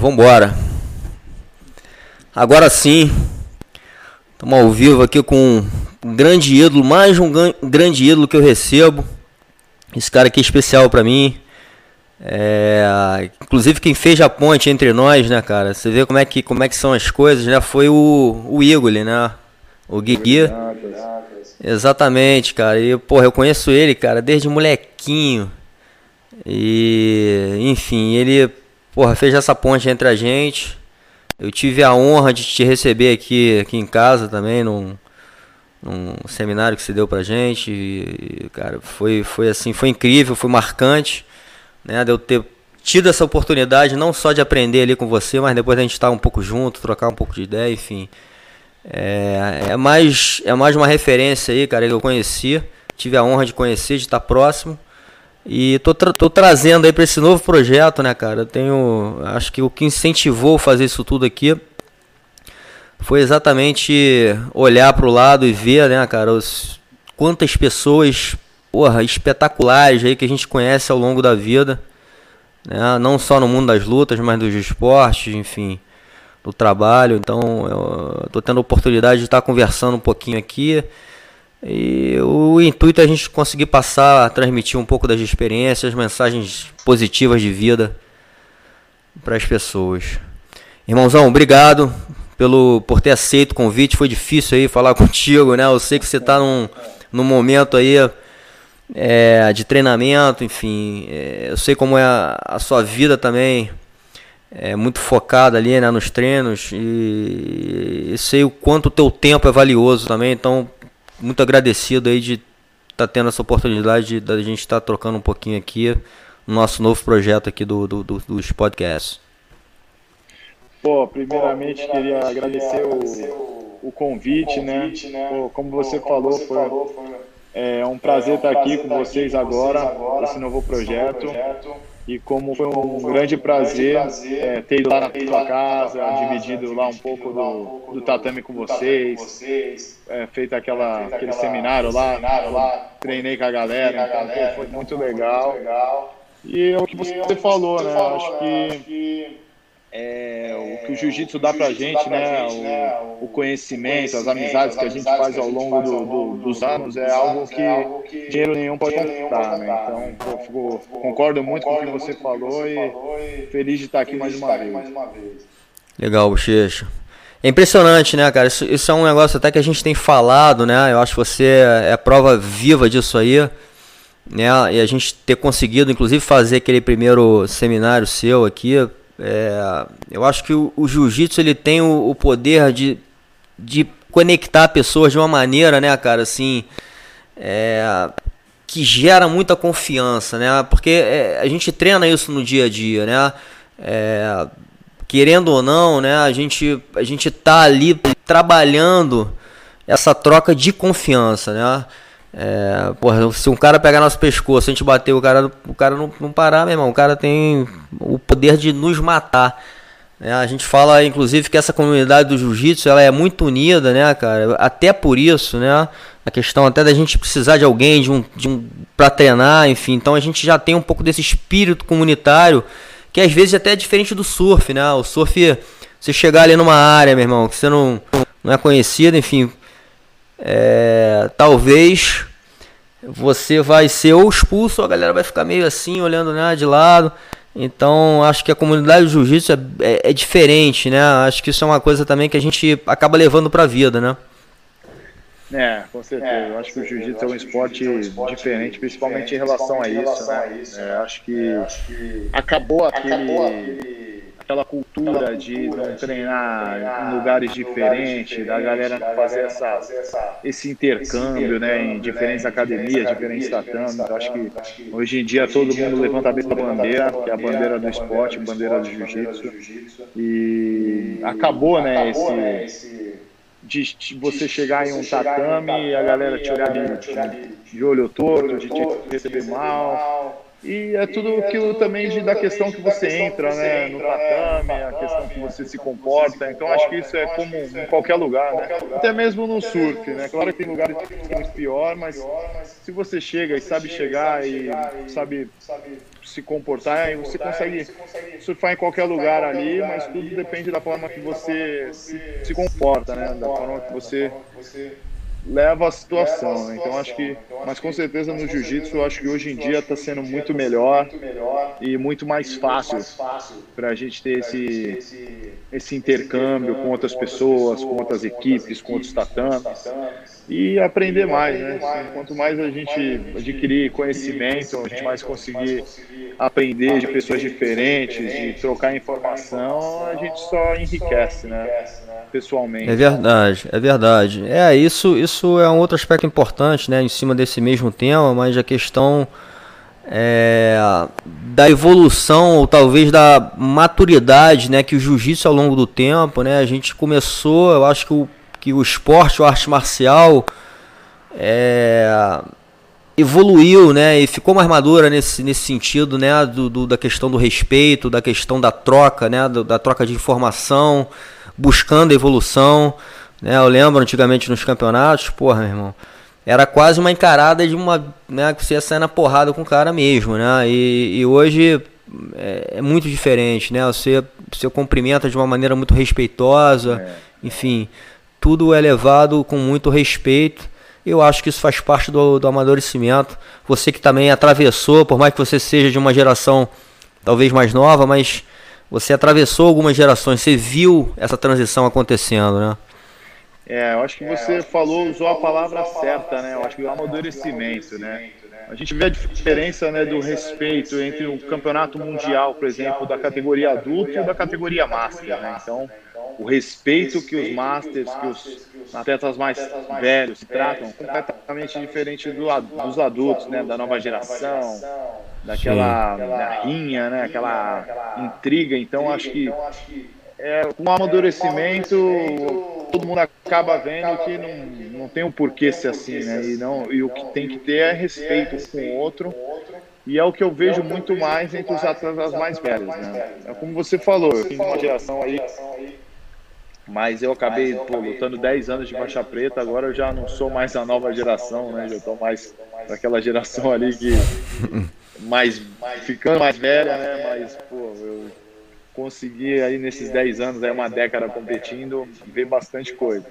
vambora. Agora sim, estamos ao vivo aqui com um grande ídolo, mais um grande ídolo que eu recebo. Esse cara aqui é especial para mim. É, inclusive quem fez a ponte entre nós, né, cara? Você vê como é que, como é que são as coisas, né? Foi o, o né? O Guigui. Exatamente, cara. E, porra, eu conheço ele, cara, desde molequinho. E, enfim, ele, porra, fez essa ponte entre a gente. Eu tive a honra de te receber aqui, aqui em casa também, num, num seminário que você deu pra gente. E, cara, foi, foi assim, foi incrível, foi marcante, né? De eu ter tido essa oportunidade não só de aprender ali com você, mas depois a gente estar um pouco junto, trocar um pouco de ideia, enfim. É, é, mais, é mais uma referência aí, cara, que eu conheci. Tive a honra de conhecer, de estar próximo. E tô, tra tô trazendo aí para esse novo projeto, né, cara? Eu tenho. Acho que o que incentivou fazer isso tudo aqui foi exatamente olhar para o lado e ver, né, cara, os, quantas pessoas porra, espetaculares aí que a gente conhece ao longo da vida. Né? Não só no mundo das lutas, mas dos esportes, enfim do trabalho. Então, eu estou tendo a oportunidade de estar conversando um pouquinho aqui. E o intuito é a gente conseguir passar, transmitir um pouco das experiências, mensagens positivas de vida para as pessoas. Irmãozão, obrigado pelo por ter aceito o convite. Foi difícil aí falar contigo, né? Eu sei que você está num, num momento aí é, de treinamento, enfim. É, eu sei como é a, a sua vida também é, muito focado ali né, nos treinos e, e, sei o quanto o teu tempo é valioso também, então muito agradecido aí de estar tá tendo essa oportunidade da gente estar tá trocando um pouquinho aqui no nosso novo projeto aqui do, do, do, dos podcasts. Pô, primeiramente, Pô, primeiramente queria agradecer, o, o convite, o convite né? né? Pô, como você Pô, falou, você foi, falou, foi é um prazer, é um estar aqui com vocês agora, agora, esse novo projeto. Novo projeto. E como foi um grande prazer é, ter ido lá na sua casa, dividido lá um pouco do, do tatame com vocês, é, feito aquela, aquele seminário lá, treinei com a galera, então foi muito legal. E é o que você falou, né? Acho que é, o que o jiu-jitsu dá pra gente, né? O, né? o, conhecimento, as amizades que a gente faz ao longo do, do, dos anos é algo que dinheiro nenhum pode comprar, né? Então, eu fico, concordo muito com o que você falou e feliz de estar aqui mais uma vez. Legal, Bochecha. É impressionante, né, cara? Isso, isso, é um negócio até que a gente tem falado, né? Eu acho que você é prova viva disso aí, né? E a gente ter conseguido, inclusive, fazer aquele primeiro seminário seu aqui, é, eu acho que o, o jiu-jitsu ele tem o, o, poder de, de conectar pessoas de uma maneira, né, cara, assim, é, que gera muita confiança, né? Porque é, a gente treina isso no dia a dia, né? É, querendo ou não, né? A gente a gente tá ali trabalhando essa troca de confiança, né? É, porra, se um cara pegar nosso pescoço, a gente bater o cara, o cara não, não parar, meu irmão, o cara tem o poder de nos matar. É, a gente fala, inclusive, que essa comunidade do jiu-jitsu ela é muito unida, né, cara? Até por isso, né? A questão até da gente precisar de alguém, de um, de um para treinar, enfim. Então a gente já tem um pouco desse espírito comunitário que às vezes até é diferente do surf, né? O surf, você chegar ali numa área, meu irmão, que você não, não é conhecido, enfim, é, talvez você vai ser ou expulso ou a galera vai ficar meio assim, olhando né, de lado. Então, acho que a comunidade do jiu-jitsu é, é, é, diferente, né? Acho que isso é uma coisa também que a gente acaba levando para a vida, né? É, com certeza. É, eu acho que o jiu-jitsu é um esporte, é um esporte diferente, principalmente, diferente, em relação a isso. Né? a isso é, acho, que acho que acabou aquele, acabou aquele aquela cultura, aquela cultura de não treinar, treinar em lugares diferentes, da galera fazer essa, esse intercâmbio, né, em diferentes academias, diferentes tatames. Eu acho que hoje em dia todo mundo levanta a mesma bandeira, que é a bandeira do esporte, a bandeira do jiu-jitsu. E acabou, né, esse de você chegar em um tatame e a galera te olhar de, de olho torto, de te receber mal E é tudo aquilo também de, da questão que você entra né, no tatame, a questão que você se comporta. Então acho que isso é como em qualquer lugar, né? Até mesmo no surf, né? Claro que tem lugares que é muito pior, mas se você chega e sabe chegar e sabe se comportar, aí você consegue surfar em qualquer lugar ali, mas tudo depende da forma que você se, se comporta, né? Da forma que você leva a situação. Né? Então acho que, mas com certeza no jiu-jitsu eu acho que hoje em dia está sendo muito melhor e muito mais fácil para a gente ter esse esse intercâmbio com outras pessoas, com outras equipes, com outros tatames e aprender mais, né? Quanto mais a gente adquirir conhecimento, a gente mais conseguir aprender de pessoas diferentes, de trocar informação, a gente só enriquece, né? Pessoalmente. É verdade, é verdade. É, isso, isso é um outro aspecto importante, né? Em cima desse mesmo tema, mas a questão é, da evolução ou talvez da maturidade, né? Que o jiu-jitsu ao longo do tempo, né? A gente começou, eu acho que o que o esporte, o arte marcial é, evoluiu, né, e ficou mais madura nesse, nesse sentido, né, do, do, da questão do respeito, da questão da troca, né, do, da troca de informação, buscando a evolução, né, eu lembro antigamente nos campeonatos, porra, meu irmão, era quase uma encarada de uma, né, que você ia sair na porrada com o cara mesmo, né, e, e hoje é, é, muito diferente, né, você, você cumprimenta de uma maneira muito respeitosa, é. enfim, tudo é levado com muito respeito. Eu acho que isso faz parte do, do amadurecimento. Você que também atravessou, por mais que você seja de uma geração talvez mais nova, mas você atravessou algumas gerações, você viu essa transição acontecendo, né? É, eu acho que você falou, usou a palavra certa, né? Eu acho que o amadurecimento, né? A gente vê a diferença né, do respeito entre o campeonato mundial, por exemplo, da categoria adulto e da categoria master, né? Então, o respeito que os masters, que os atletas mais velhos se tratam, completamente diferente do, dos adultos, né, da nova geração, daquela da rinha, né, aquela intriga. Então, acho que é, o amadurecimento, todo mundo acaba vendo que não, não tem um porquê ser assim, né? E, não, e o que tem que ter é respeito com o outro. E é o que eu vejo muito mais entre os atletas mais velhos, né? É como você falou, eu tenho uma geração aí mas eu acabei pô, lutando 10 anos de faixa preta, agora eu já não sou mais a nova geração, né? Já estou mais daquela geração ali que mais ficando mais velha, né? Mas pô, eu consegui aí nesses 10 anos, aí uma década competindo, ver bastante coisa.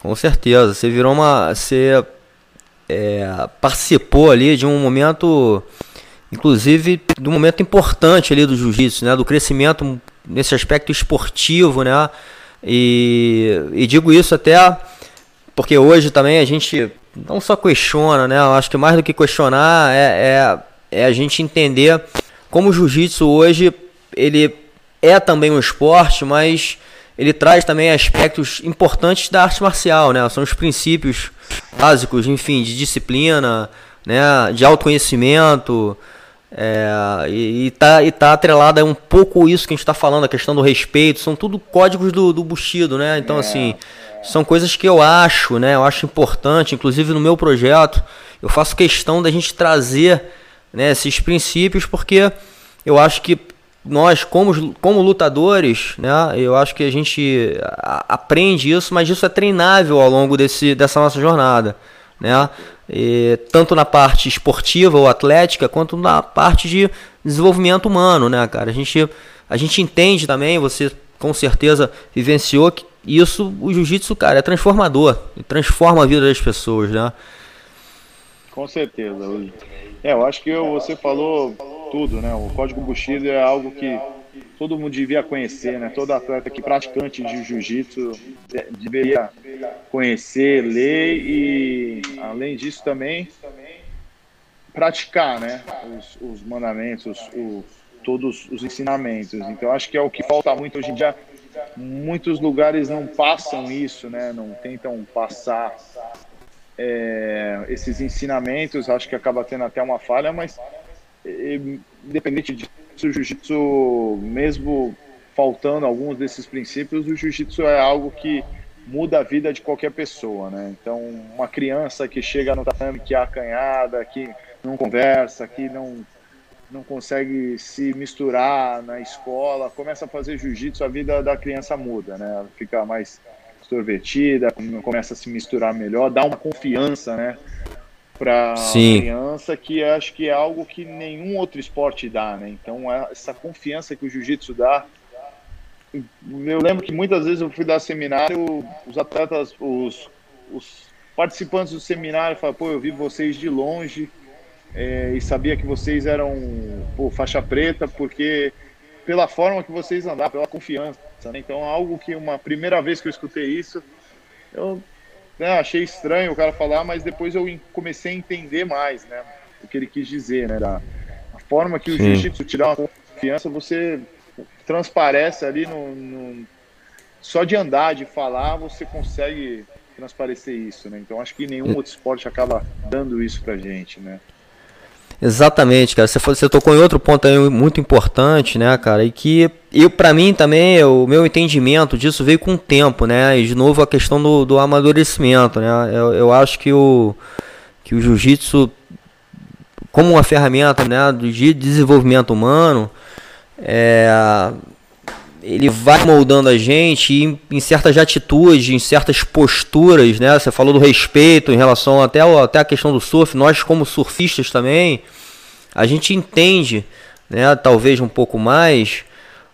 Com certeza, você virou uma, você é, participou ali de um momento, inclusive de um momento importante ali do jiu-jitsu, né? Do crescimento nesse aspecto esportivo, né? E, e digo isso até porque hoje também a gente não só questiona, né? Eu acho que mais do que questionar é, é, é a gente entender como o jiu-jitsu hoje ele é também um esporte, mas ele traz também aspectos importantes da arte marcial, né? São os princípios básicos, enfim, de disciplina, né? De autoconhecimento, é, e, e, tá, e tá atrelada um pouco isso que a gente está falando, a questão do respeito, são tudo códigos do, do Bushido, né? Então, é, assim, é. são coisas que eu acho, né? Eu acho importante, inclusive no meu projeto, eu faço questão da gente trazer né, esses princípios, porque eu acho que nós, como, como lutadores, né, eu acho que a gente aprende isso, mas isso é treinável ao longo desse, dessa nossa jornada né? E, tanto na parte esportiva ou atlética, quanto na parte de desenvolvimento humano, né, cara? A gente, a gente entende também, você com certeza vivenciou que isso, o jiu-jitsu, cara, é transformador, transforma a vida das pessoas, né? Com certeza. É, eu acho que você falou tudo, né? O código Bushido é algo que todo mundo devia conhecer, né? Todo atleta que praticante de jiu-jitsu deveria conhecer, ler e, além disso, também praticar, né? Os, os mandamentos, os, todos os ensinamentos. Então, acho que é o que falta muito hoje em dia. Muitos lugares não passam isso, né? Não tentam passar é, esses ensinamentos. Acho que acaba tendo até uma falha, mas independente de o jiu-jitsu, mesmo faltando alguns desses princípios, o jiu-jitsu é algo que muda a vida de qualquer pessoa, né? Então, uma criança que chega no tatame que é acanhada, que não conversa, que não não consegue se misturar na escola, começa a fazer jiu-jitsu, a vida da criança muda, né? Ela fica mais extrovertida, começa a se misturar melhor, dá uma confiança, né? Para a criança, que acho que é algo que nenhum outro esporte dá, né? Então, é essa confiança que o jiu-jitsu dá. Eu lembro que muitas vezes eu fui dar seminário, os atletas, os, os participantes do seminário falaram: pô, eu vi vocês de longe é, e sabia que vocês eram pô, faixa preta, porque pela forma que vocês andaram, pela confiança. Né? Então, algo que uma primeira vez que eu escutei isso, eu né, achei estranho o cara falar, mas depois eu comecei a entender mais né, o que ele quis dizer. Né, da, a forma que o jiu-jitsu te dá uma confiança, você transparece ali no, no, só de andar, de falar, você consegue transparecer isso, né? Então acho que nenhum outro esporte acaba dando isso pra gente, né? Exatamente, cara. Você, você tocou em outro ponto aí muito importante, né, cara? E que eu, para mim também, o meu entendimento disso veio com o tempo, né? E de novo a questão do, do amadurecimento, né? Eu, eu acho que o, que o jiu-jitsu, como uma ferramenta né, de desenvolvimento humano, é, ele vai moldando a gente em, em, certas atitudes, em certas posturas, né? Você falou do respeito em relação até, até a questão do surf. Nós, como surfistas também, a gente entende, né? Talvez um pouco mais,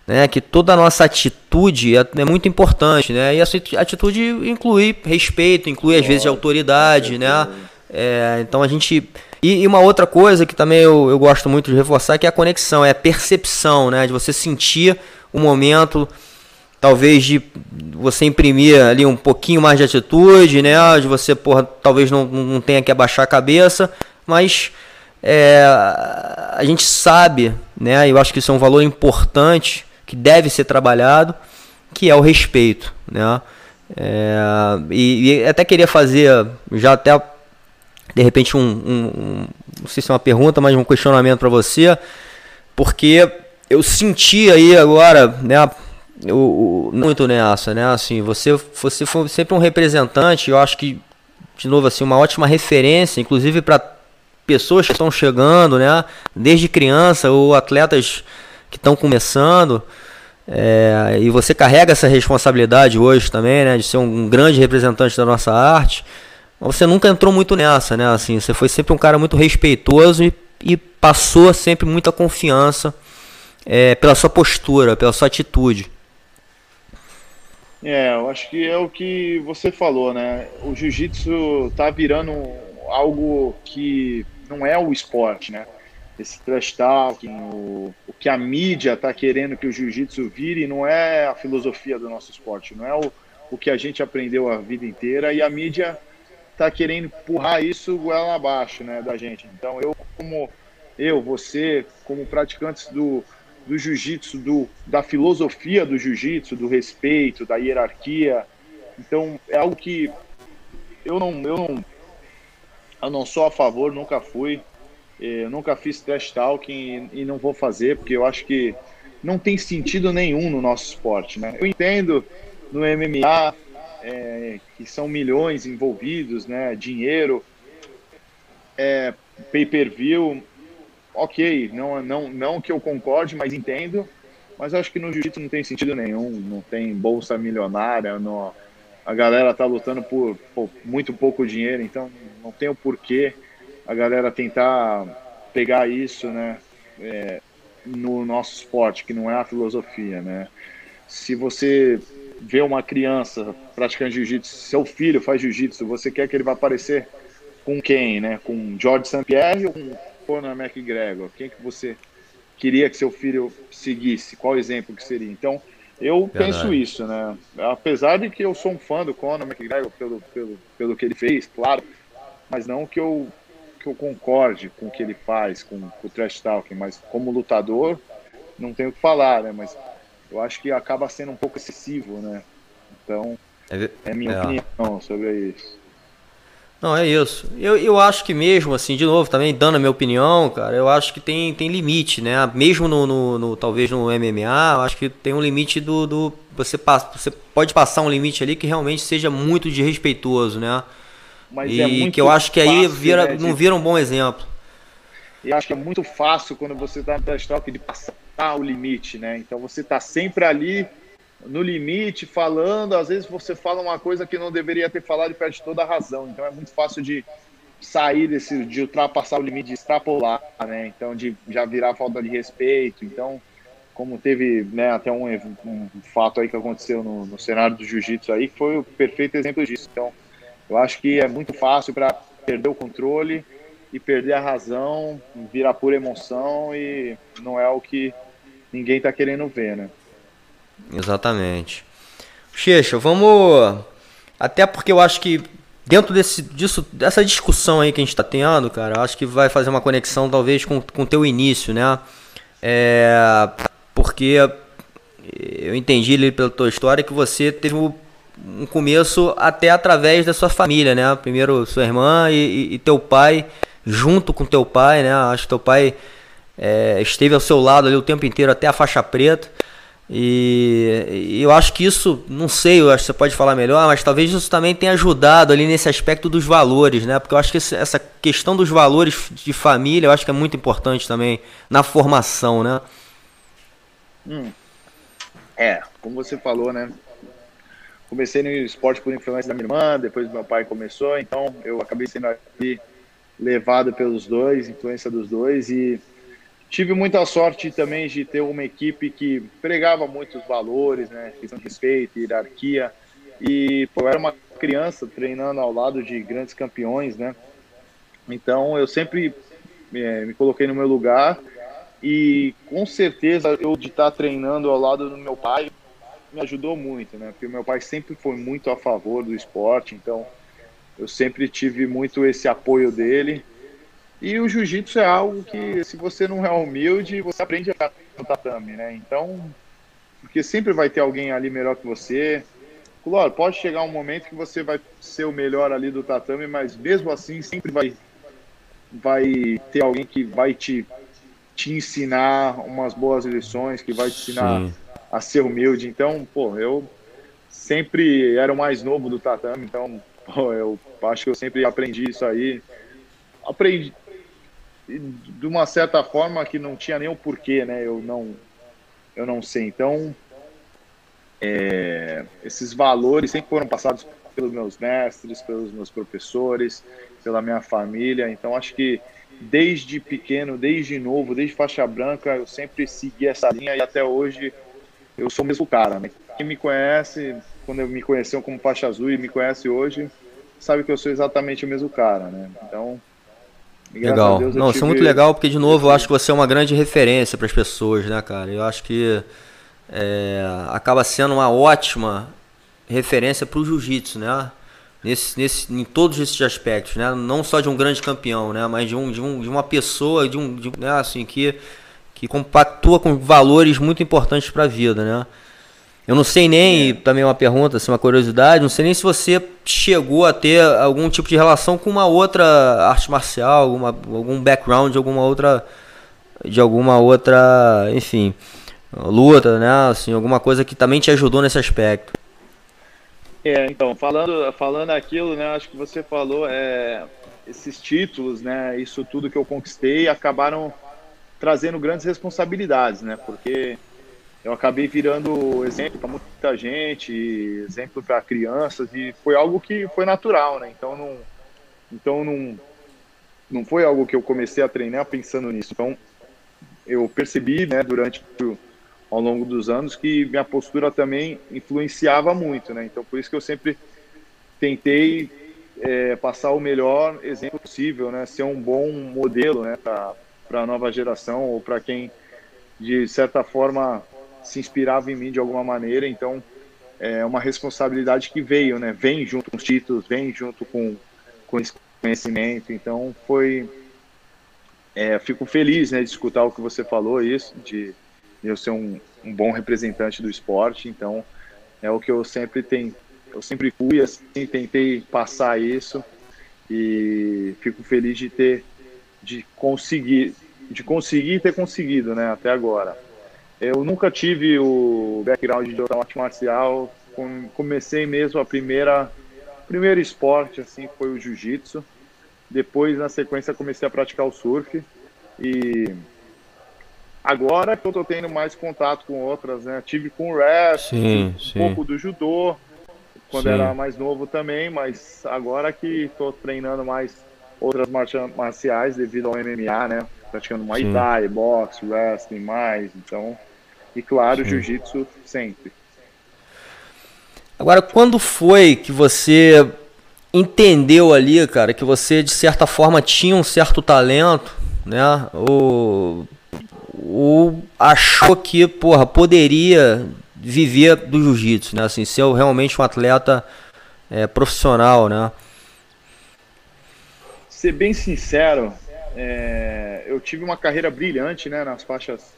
né? Que toda a nossa atitude é, é muito importante, né? E essa atitude inclui respeito, inclui às vezes autoridade, né? É, então a gente e, uma outra coisa que também eu, eu gosto muito de reforçar que é a conexão, é a percepção, né? De você sentir o momento, talvez de você imprimir ali um pouquinho mais de atitude, né? De você, porra, talvez não, não tenha que abaixar a cabeça, mas é, a gente sabe, né? Eu acho que isso é um valor importante que deve ser trabalhado, que é o respeito, né? É, e, e, até queria fazer já até de repente um, um, um, não sei se é uma pergunta, mas um questionamento para você, porque eu senti aí agora, né, o, o, muito nessa, né, assim, você, você foi sempre um representante, eu acho que, de novo, assim, uma ótima referência, inclusive para pessoas que estão chegando, né, desde criança ou atletas que estão começando, é, e você carrega essa responsabilidade hoje também, né, de ser um grande representante da nossa arte, mas você nunca entrou muito nessa, né, assim, você foi sempre um cara muito respeitoso e, e passou sempre muita confiança é, pela sua postura, pela sua atitude. É, eu acho que é o que você falou, né? O jiu-jitsu tá virando algo que não é o esporte, né? Esse trash talking, o, o que a mídia tá querendo que o jiu-jitsu vire não é a filosofia do nosso esporte, não é o, o que a gente aprendeu a vida inteira e a mídia tá querendo empurrar isso goela abaixo, né, da gente. Então eu como eu, você, como praticantes do, do jiu-jitsu, do, da filosofia do jiu-jitsu, do respeito, da hierarquia. Então, é algo que eu não, eu não, eu não sou a favor, nunca fui. Eh, eu nunca fiz trash talking e, e não vou fazer, porque eu acho que não tem sentido nenhum no nosso esporte. Né? Eu entendo no MMA é, que são milhões envolvidos, né? dinheiro, é, pay-per-view, ok, não, não, não que eu concorde, mas entendo. Mas acho que no jiu-jitsu não tem sentido nenhum, não tem bolsa milionária, não, a galera tá lutando por, por, muito pouco dinheiro, então não tem o porquê a galera tentar pegar isso, né, é, no nosso esporte, que não é a filosofia, né. Se você vê uma criança praticando jiu-jitsu, seu filho faz jiu-jitsu, você quer que ele vá aparecer com quem, né, com George St. Pierre ou com Conor McGregor? Quem que você queria que seu filho seguisse? Qual exemplo que seria? Então, eu Verdade. penso isso, né? Apesar de que eu sou um fã do Conor McGregor pelo, pelo, pelo que ele fez, claro, mas não que eu, que eu concorde com o que ele faz, com, com o trash talking, mas como lutador, não tenho o que falar, né? Mas eu acho que acaba sendo um pouco excessivo, né? Então, é, é minha é. opinião sobre isso. Não, é isso. Eu, eu acho que mesmo, assim, de novo, também dando a minha opinião, cara, eu acho que tem, tem limite, né? Mesmo no, no, no talvez no MMA, eu acho que tem um limite do. do você, passa, você pode passar um limite ali que realmente seja muito desrespeitoso, né? Mas e é que eu acho que aí vira, né, não vira um bom exemplo. E acho que é muito fácil quando você está no trash talk de passar o limite, né? Então você está sempre ali no limite, falando. Às vezes você fala uma coisa que não deveria ter falado e perde toda a razão. Então é muito fácil de sair desse, de ultrapassar o limite, de extrapolar, né? Então de já virar falta de respeito. Então, como teve né, até um, um fato aí que aconteceu no, no cenário do jiu-jitsu aí, foi o perfeito exemplo disso. Então, eu acho que é muito fácil para perder o controle e perder a razão, virar pura emoção e não é o que ninguém está querendo ver, né? Exatamente. Checha, vamos. Até porque eu acho que dentro desse, disso, dessa discussão aí que a gente está tendo, cara, acho que vai fazer uma conexão talvez com o teu início, né? É, porque eu entendi ali pela tua história que você teve um começo até através da sua família, né? Primeiro sua irmã e, e teu pai, junto com teu pai, né? Acho que teu pai é, esteve ao seu lado ali o tempo inteiro até a faixa preta. E, eu acho que isso, não sei, eu acho que você pode falar melhor, mas talvez isso também tenha ajudado ali nesse aspecto dos valores, né? Porque eu acho que essa questão dos valores de família, eu acho que é muito importante também na formação, né? Hum. É, como você falou, né? Comecei no esporte por influência da minha irmã, depois meu pai começou, então eu acabei sendo levado pelos dois, influência dos dois e tive muita sorte também de ter uma equipe que pregava muitos valores, né, questão de respeito, hierarquia e pô, eu era uma criança treinando ao lado de grandes campeões, né? Então eu sempre é, me coloquei no meu lugar e com certeza eu de estar treinando ao lado do meu pai me ajudou muito, né? Porque meu pai sempre foi muito a favor do esporte, então eu sempre tive muito esse apoio dele. E o jiu-jitsu é algo que, se você não é humilde, você aprende a ficar no tatame, né? Então, porque sempre vai ter alguém ali melhor que você. Claro, pode chegar um momento que você vai ser o melhor ali do tatame, mas mesmo assim sempre vai, vai ter alguém que vai te, te ensinar umas boas lições, que vai te ensinar Sim. a ser humilde. Então, pô, eu sempre era o mais novo do tatame, então pô, eu acho que eu sempre aprendi isso aí. Aprendi, de uma certa forma que não tinha nem o porquê, né? Eu não, eu não sei. Então, é, esses valores sempre foram passados pelos meus mestres, pelos meus professores, pela minha família. Então, acho que desde pequeno, desde novo, desde faixa branca, eu sempre segui essa linha e até hoje eu sou o mesmo cara. Né? Quem me conhece, quando me conheceu como faixa azul e me conhece hoje, sabe que eu sou exatamente o mesmo cara, né? Então, Legal. Deus, Não, tive... isso é muito legal porque, de novo, eu acho que você é uma grande referência para as pessoas, né, cara? Eu acho que é, acaba sendo uma ótima referência para o jiu-jitsu, né? Nesse, nesse, em todos esses aspectos, né? Não só de um grande campeão, né? Mas de, um, de, um, de uma pessoa, de um, de, né? assim, que, que compactua com valores muito importantes para a vida, né? Eu não sei nem, é. também uma pergunta, assim, uma curiosidade, não sei nem se você chegou a ter algum tipo de relação com uma outra arte marcial, alguma, algum background alguma outra, de alguma outra, enfim, luta, né? Assim, alguma coisa que também te ajudou nesse aspecto. É, então, falando, falando aquilo, né, acho que você falou, é, esses títulos, né, isso tudo que eu conquistei acabaram trazendo grandes responsabilidades, né, porque eu acabei virando exemplo para muita gente, exemplo para crianças e foi algo que foi natural, né? Então não, então não, não foi algo que eu comecei a treinar pensando nisso. Então eu percebi, né, durante ao longo dos anos que minha postura também influenciava muito, né? Então por isso que eu sempre tentei é, passar o melhor exemplo possível, né? Ser um bom modelo, né, para a nova geração ou para quem de certa forma se inspirava em mim de alguma maneira, então é uma responsabilidade que veio, né? Vem junto com os títulos, vem junto com, com esse conhecimento, então foi... É, fico feliz né, de escutar o que você falou, isso, de, eu ser um, um bom representante do esporte, então é o que eu sempre tenho, eu sempre fui assim, tentei passar isso e fico feliz de ter, de conseguir, de conseguir ter conseguido, né, até agora. Eu nunca tive o background de arte marcial. Comecei mesmo a primeira primeiro esporte assim foi o jiu-jitsu. Depois na sequência comecei a praticar o surf E agora que eu tô tendo mais contato com outras, né? Tive com o wrestling, um sim. pouco do judô, quando sim. era mais novo também, mas agora que tô treinando mais outras marciais devido ao MMA, né? Praticando Muay Thai, boxe, wrestling mais, então... E claro, jiu-jitsu sempre. Agora, quando foi que você entendeu ali, cara, que você de certa forma tinha um certo talento, né? Ou, ou achou que, porra, poderia viver do jiu-jitsu, né? Assim, ser realmente um atleta é, profissional, né? Ser bem sincero, é, eu tive uma carreira brilhante, né? Nas faixas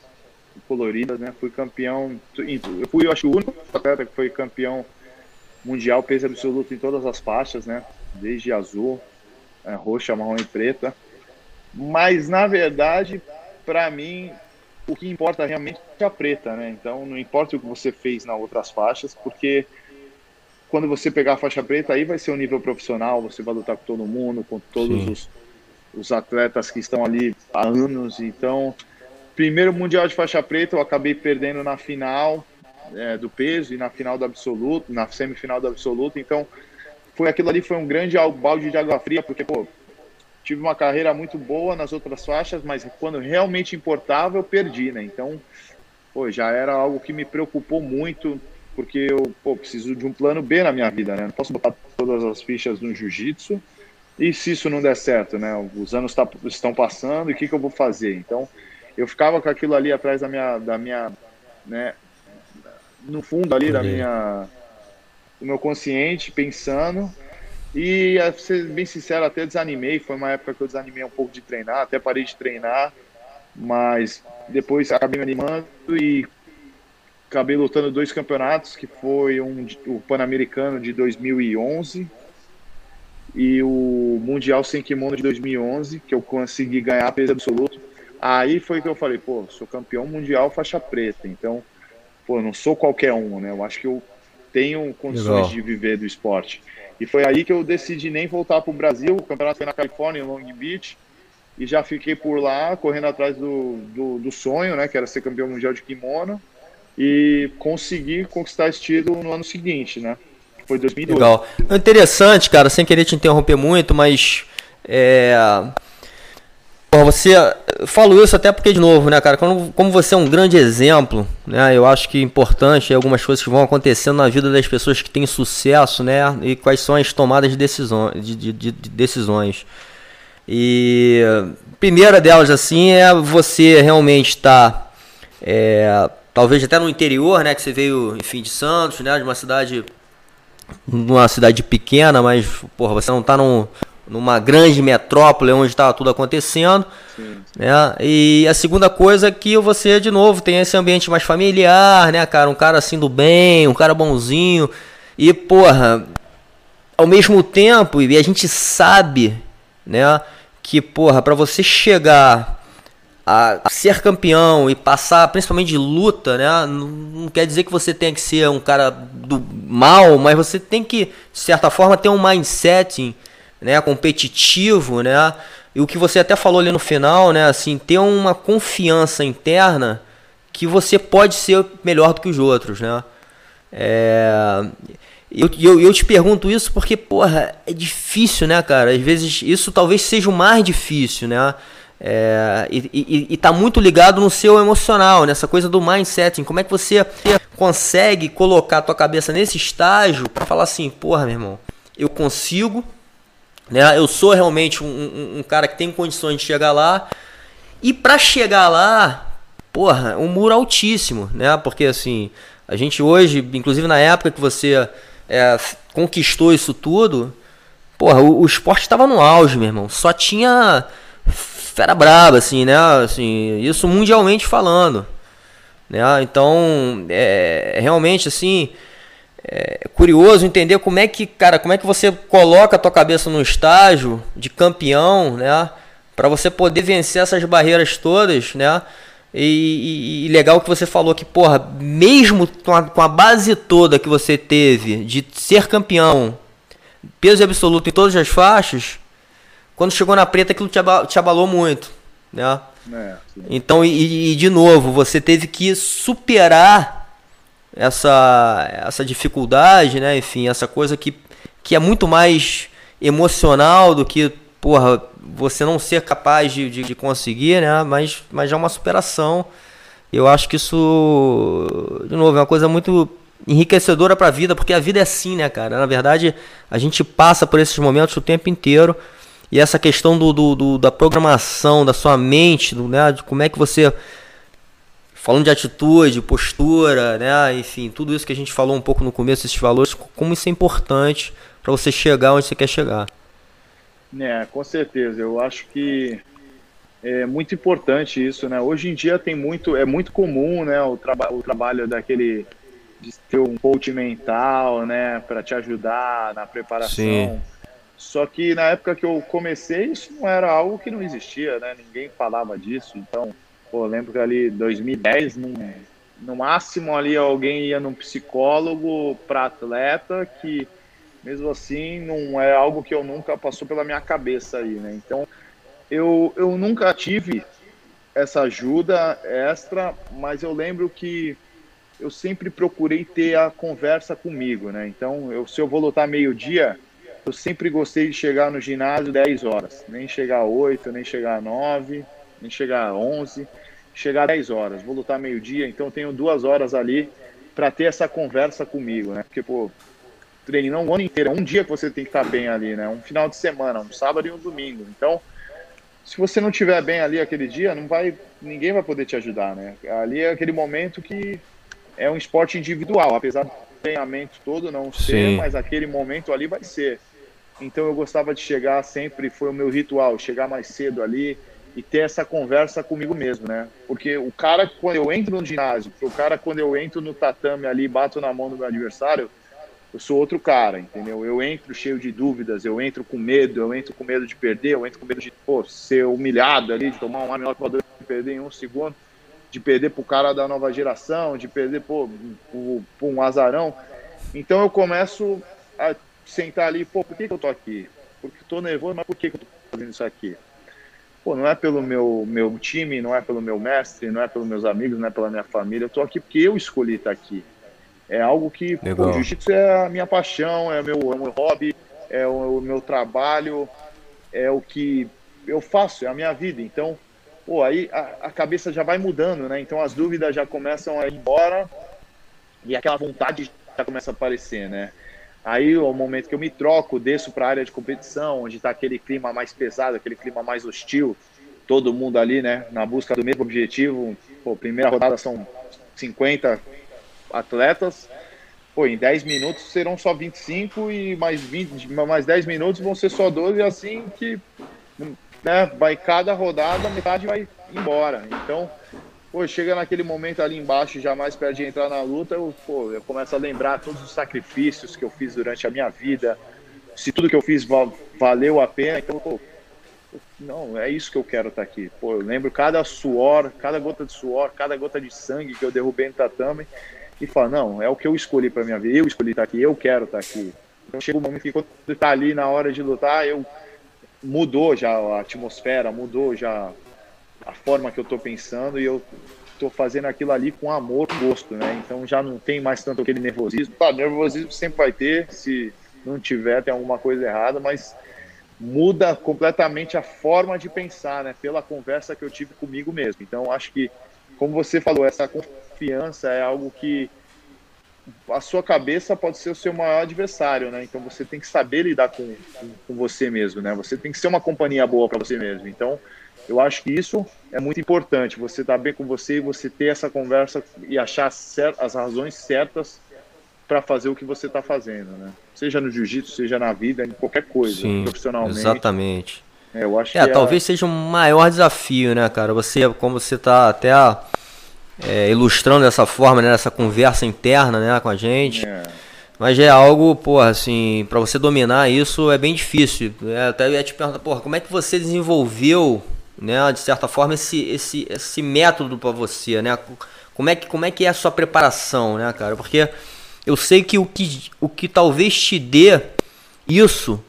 coloridas, né? Fui campeão, eu fui, eu acho, o único atleta que foi campeão mundial peso absoluto em todas as faixas, né? Desde azul, é, roxa, marrom e preta. Mas na verdade, para mim, o que importa realmente é a preta, né? Então não importa o que você fez nas outras faixas, porque quando você pegar a faixa preta, aí vai ser o um nível profissional, você vai lutar com todo mundo, com todos os, os atletas que estão ali há anos. Então, primeiro mundial de faixa preta, eu acabei perdendo na final, é, do peso e na final do absoluto, na semifinal do absoluto. Então, foi aquilo ali foi um grande balde de água fria, porque pô, tive uma carreira muito boa nas outras faixas, mas quando realmente importava, eu perdi, né? Então, pô, já era algo que me preocupou muito, porque eu pô, preciso de um plano B na minha vida, né? Não posso botar todas as fichas no jiu-jitsu. E se isso não der certo, né? Os anos tá, estão passando e o que, que eu vou fazer? Então, eu ficava com aquilo ali atrás da minha, da minha né, no fundo ali da minha do meu consciente pensando. E a ser bem sincero até desanimei. Foi uma época que eu desanimei um pouco de treinar até parei de treinar. Mas depois acabei me animando e acabei lutando dois campeonatos que foi um o pan-americano de 2011 e o mundial sem kimono de 2011 que eu consegui ganhar peso absoluto aí foi que eu falei pô sou campeão mundial faixa preta então pô, não sou qualquer um, né? Eu acho que eu tenho condições Legal. de viver do esporte. E foi aí que eu decidi nem voltar para o Brasil. O campeonato foi na Califórnia, em Long Beach, e já fiquei por lá, correndo atrás do, do, do sonho, né? Que era ser campeão mundial de kimono. E consegui conquistar esse título no ano seguinte, né? Foi 2012. Legal. Interessante, cara, sem querer te interromper muito, mas. É Bom, você falou isso até porque, de novo, né, cara, como, como você é um grande exemplo, né, eu acho que é importante algumas coisas que vão acontecendo na vida das pessoas que têm sucesso, né, e quais são as tomadas de, decisões, de, de, de decisões. E primeira delas, assim, é você realmente estar, tá, é, talvez até no interior, né, que você veio, enfim, de Santos, né, de uma cidade, numa cidade pequena, mas, porra, você não está num numa grande metrópole onde estava tudo acontecendo. Sim. Né? E a segunda coisa é que você, de novo, tem esse ambiente mais familiar, né, cara? Um cara assim do bem, um cara bonzinho. E, porra, ao mesmo tempo, e a gente sabe, né, que, porra, para você chegar a ser campeão e passar principalmente de luta, né? Não quer dizer que você tem que ser um cara do mal, mas você tem que, de certa forma, ter um mindset né, competitivo, né? E o que você até falou ali no final, né, assim, ter uma confiança interna que você pode ser melhor do que os outros, né? É, eu, eu, eu te pergunto isso porque, porra, é difícil, né, cara? Às vezes isso talvez seja o mais difícil, né? É, e, e, e tá muito ligado no seu emocional, nessa coisa do mindset. Como é que você consegue colocar a tua cabeça nesse estágio para falar assim, porra, meu irmão, eu consigo, né? Eu sou realmente um, um, um cara que tem condições de chegar lá. E para chegar lá, porra, um muro altíssimo, né? Porque assim, a gente hoje, inclusive na época que você é, conquistou isso tudo, porra, o, o esporte estava no auge, meu irmão. Só tinha fera braba, assim, né? Assim, isso mundialmente falando. Né? Então, é, realmente, assim, é curioso entender como é que, cara, como é que você coloca a tua cabeça no estágio de campeão, né? Para você poder vencer essas barreiras todas, né? E, e, e, legal que você falou que, porra, mesmo com a, com a, base toda que você teve de ser campeão, peso absoluto em todas as faixas, quando chegou na preta aquilo te, abalou, te abalou muito, né? É, então, e, e, de novo, você teve que superar essa, essa dificuldade, né? Enfim, essa coisa que, que é muito mais emocional do que, porra, você não ser capaz de, de, de conseguir, né? Mas, mas já é uma superação. Eu acho que isso, de novo, é uma coisa muito enriquecedora para a vida, porque a vida é assim, né, cara? Na verdade, a gente passa por esses momentos o tempo inteiro. E essa questão do, do, do da programação, da sua mente, do, né, de como é que você. Falando de atitude, postura, né? Enfim, tudo isso que a gente falou um pouco no começo, esses valores, como isso é importante para você chegar onde você quer chegar. É, com certeza. Eu acho que é muito importante isso, né? Hoje em dia tem muito, é muito comum, né, o, traba o trabalho daquele de ter um coach mental, né, para te ajudar na preparação. Sim. Só que na época que eu comecei, isso não era algo que não existia, né? Ninguém falava disso. Então, pô, lembro que ali 2010, no, no máximo ali alguém ia num psicólogo para atleta que mesmo assim não é algo que eu nunca passou pela minha cabeça aí, né? Então, eu, eu nunca tive essa ajuda extra, mas eu lembro que eu sempre procurei ter a conversa comigo, né? Então, eu, se eu vou lutar meio-dia, eu sempre gostei de chegar no ginásio 10 horas, nem chegar a 8, nem chegar a 9, nem chegar a 11, chegar a 10 horas. Vou lutar meio-dia, então tenho duas horas ali para ter essa conversa comigo, né? Porque, pô, treinar um ano inteiro, é um dia que você tem que estar bem ali, né? Um final de semana, um sábado e um domingo. Então, se você não estiver bem ali aquele dia, não vai, ninguém vai poder te ajudar, né? Ali é aquele momento que é um esporte individual, apesar do treinamento todo não ser, Sim. mas aquele momento ali vai ser. Então eu gostava de chegar sempre, foi o meu ritual, chegar mais cedo ali e ter essa conversa comigo mesmo, né? Porque o cara, quando eu entro no ginásio, o cara, quando eu entro no tatame ali, bato na mão do meu adversário, eu sou outro cara, entendeu? Eu entro cheio de dúvidas, eu entro com medo, eu entro com medo de perder, eu entro com medo de pô, ser humilhado ali, de tomar um arma de perder em um segundo, de perder pro cara da nova geração, de perder pô, pro, pro um azarão. Então eu começo a sentar ali, pô, por que, que eu tô aqui? Porque tô nervoso, mas por que, que eu tô fazendo isso aqui? Pô, não é pelo meu, meu time, não é pelo meu mestre, não é pelos meus amigos, não é pela minha família, eu tô aqui porque eu escolhi estar aqui. É algo que o jiu-jitsu é a minha paixão, é o meu, é meu hobby, é o, o, meu trabalho, é o que eu faço, é a minha vida. Então, pô, aí a, a, cabeça já vai mudando, né? Então as dúvidas já começam a ir embora e aquela vontade já começa a aparecer, né? Aí o momento que eu me troco, desço para a área de competição, onde está aquele clima mais pesado, aquele clima mais hostil, todo mundo ali, né, na busca do mesmo objetivo. Pô, primeira rodada são 50, atletas. Pô, em 10 minutos serão só 25 e mais 20, mais 10 minutos vão ser só 12, assim que né, vai cada rodada, metade vai embora. Então, pô, chega naquele momento ali embaixo, já mais perto de entrar na luta, eu, pô, eu começo a lembrar todos os sacrifícios que eu fiz durante a minha vida, se tudo que eu fiz valeu a pena, então, pô, não, é isso que eu quero estar tá aqui. Pô, eu lembro cada suor, cada gota de suor, cada gota de sangue que eu derrubei no tatame e fala, não, é o que eu escolhi para minha vida, eu escolhi estar aqui, eu quero estar aqui. Então chega um momento que quando está ali na hora de lutar, eu mudou já a atmosfera, mudou já a forma que eu estou pensando e eu estou fazendo aquilo ali com amor, gosto, né? Então já não tem mais tanto aquele nervosismo. Claro, nervosismo sempre vai ter, se não tiver tem alguma coisa errada, mas muda completamente a forma de pensar, né? Pela conversa que eu tive comigo mesmo. Então acho que, como você falou, essa confiança é algo que a sua cabeça pode ser o seu maior adversário, né? Então você tem que saber lidar com, com, com você mesmo, né? Você tem que ser uma companhia boa para você mesmo. Então eu acho que isso é muito importante. Você estar tá bem com você e você ter essa conversa e achar as razões certas para fazer o que você está fazendo, né? Seja no jiu-jitsu, seja na vida, em qualquer coisa, Sim, profissionalmente. Exatamente. É, eu acho é, que talvez é... seja um maior desafio, né, cara? Você, como você está até é, ilustrando dessa forma, né, essa conversa interna, né, com a gente. É. Mas é algo, porra, assim, para você dominar isso é bem difícil. É, até ia te perguntar, porra, como é que você desenvolveu, né, de certa forma, esse, esse, esse método para você, né? Como é, que, como é que é a sua preparação, né, cara? Porque eu sei que o que, o que talvez te dê isso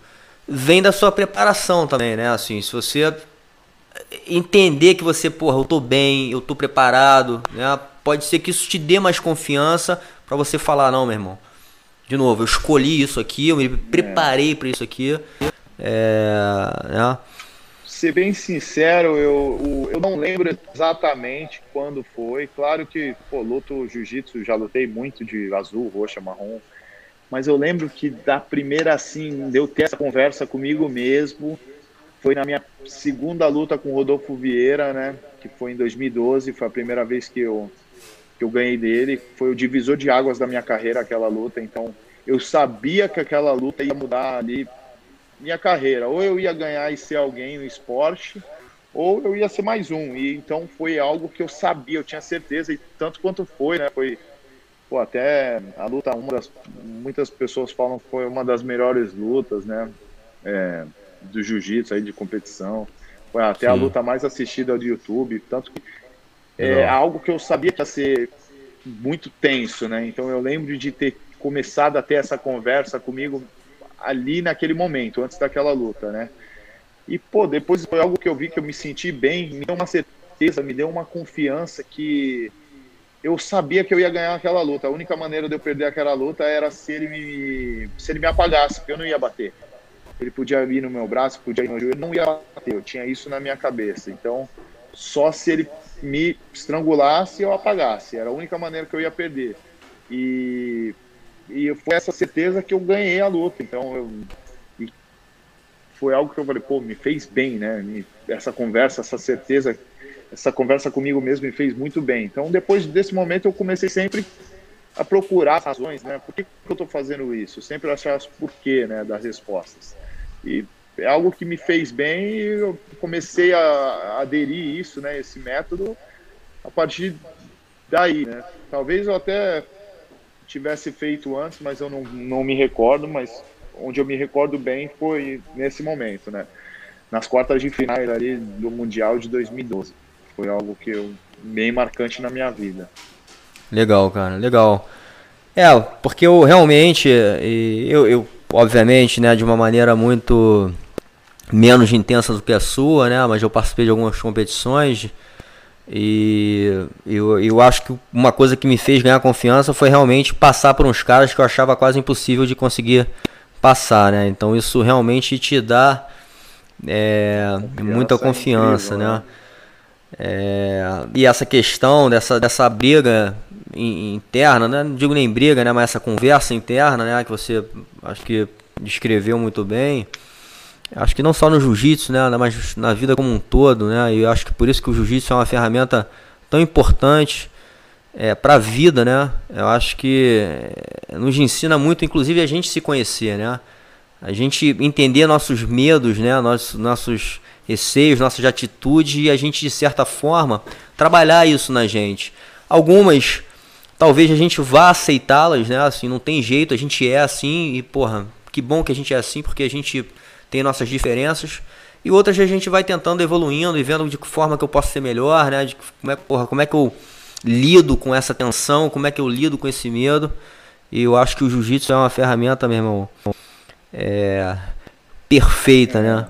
vem da sua preparação também, né? Assim, se você entender que você, porra, eu tô bem, eu tô preparado, né? Pode ser que isso te dê mais confiança para você falar, não, meu irmão. De novo, eu escolhi isso aqui, eu me preparei para isso aqui. É, né? Ser bem sincero, eu, eu não lembro exatamente quando foi. Claro que, pô, luto jiu-jitsu, já lutei muito de azul, roxa, marrom. Mas eu lembro que da primeira, assim, de eu ter essa conversa comigo mesmo, foi na minha segunda luta com o Rodolfo Vieira, né? Que foi em 2012, foi a primeira vez que eu, que eu ganhei dele. Foi o divisor de águas da minha carreira, aquela luta. Então, eu sabia que aquela luta ia mudar ali minha carreira. Ou eu ia ganhar e ser alguém no esporte, ou eu ia ser mais um. E então foi algo que eu sabia, eu tinha certeza, e tanto quanto foi, né? Foi pô, até a luta, uma das, muitas pessoas falam que foi uma das melhores lutas, né? É, do jiu-jitsu aí de competição. Foi até Sim. a luta mais assistida do YouTube, tanto que é Não. algo que eu sabia que ia ser muito tenso, né? Então eu lembro de ter começado a ter essa conversa comigo ali naquele momento, antes daquela luta, né? E pô, depois foi algo que eu vi que eu me senti bem, me deu uma certeza, me deu uma confiança que eu sabia que eu ia ganhar aquela luta. A única maneira de eu perder aquela luta era se ele me, se ele me apagasse, porque eu não ia bater. Ele podia ir no meu braço, podia ir no joelho, não ia bater. Eu tinha isso na minha cabeça. Então, só se ele me estrangulasse eu apagasse. Era a única maneira que eu ia perder. E, e foi essa certeza que eu ganhei a luta. Então, eu, foi algo que eu falei, pô, me fez bem, né? essa conversa, essa certeza, essa conversa comigo mesmo me fez muito bem. Então, depois desse momento, eu comecei sempre a procurar razões, né? Por que, que eu estou fazendo isso? Sempre achar os porquê, né, das respostas. E é algo que me fez bem e eu comecei a aderir isso, né, esse método a partir daí, né? Talvez eu até tivesse feito antes, mas eu não, não me recordo, mas onde eu me recordo bem foi nesse momento, né? Nas quartas de final ali do Mundial de 2012. Foi algo que eu bem marcante na minha vida. Legal, cara, legal. É, porque eu realmente, eu, eu obviamente, né, de uma maneira muito menos intensa do que a sua, né, mas eu participei de algumas competições e eu, eu acho que uma coisa que me fez ganhar confiança foi realmente passar por uns caras que eu achava quase impossível de conseguir passar, né? Então isso realmente te dá é, muita confiança, é incrível, né? né? É, e essa questão dessa, dessa briga interna, né? não digo nem briga, né? mas essa conversa interna, né? que você acho que descreveu muito bem. Acho que não só no jiu-jitsu, né? mas na vida como um todo. Né? E eu acho que por isso que o jiu-jitsu é uma ferramenta tão importante é, para a vida. Né? Eu acho que é, nos ensina muito, inclusive, a gente se conhecer. Né? A gente entender nossos medos, né? nossos, nossos receios, nossas atitudes e a gente, de certa forma, trabalhar isso na gente. Algumas talvez a gente vá aceitá-las, né? Assim, não tem jeito, a gente é assim e, porra, que bom que a gente é assim, porque a gente tem nossas diferenças. E outras a gente vai tentando evoluindo e vendo de que forma que eu posso ser melhor, né? De como é, porra, como é que eu lido com essa tensão, como é que eu lido com esse medo. E eu acho que o jiu-jitsu é uma ferramenta, meu irmão, é, perfeita, né?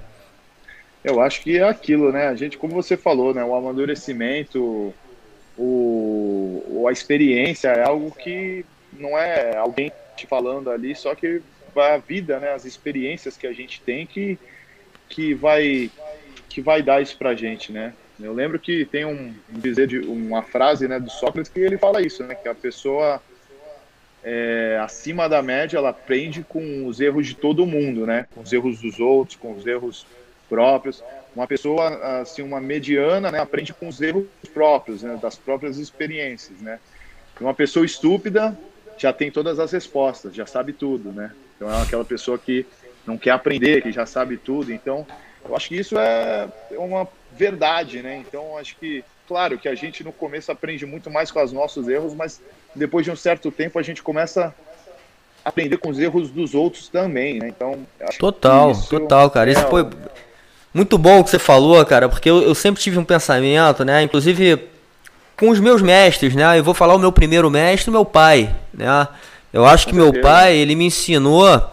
Eu acho que é aquilo, né? A gente, como você falou, né? O amadurecimento, o, a experiência é algo que não é alguém te falando ali, só que a vida, né, as experiências que a gente tem que, que vai que vai dar isso pra gente, né? Eu lembro que tem um dizer de uma frase, né, do Sócrates que ele fala isso, né, que a pessoa é, acima da média ela aprende com os erros de todo mundo, né, com os erros dos outros, com os erros próprios. Uma pessoa, assim, uma mediana, né, aprende com os erros próprios, né, das próprias experiências, né. Uma pessoa estúpida já tem todas as respostas, já sabe tudo, né. Então é aquela pessoa que não quer aprender, que já sabe tudo. Então, eu acho que isso é uma verdade, né. Então, acho que, claro, que a gente no começo aprende muito mais com os nossos erros, mas depois de um certo tempo a gente começa a aprender com os erros dos outros também, né. Então, total, total, cara. É isso foi muito bom o que você falou, cara, porque eu, eu, sempre tive um pensamento, né? Inclusive com os meus mestres, né? Eu vou falar o meu primeiro mestre, meu pai, né? Eu acho que meu pai, ele me ensinou,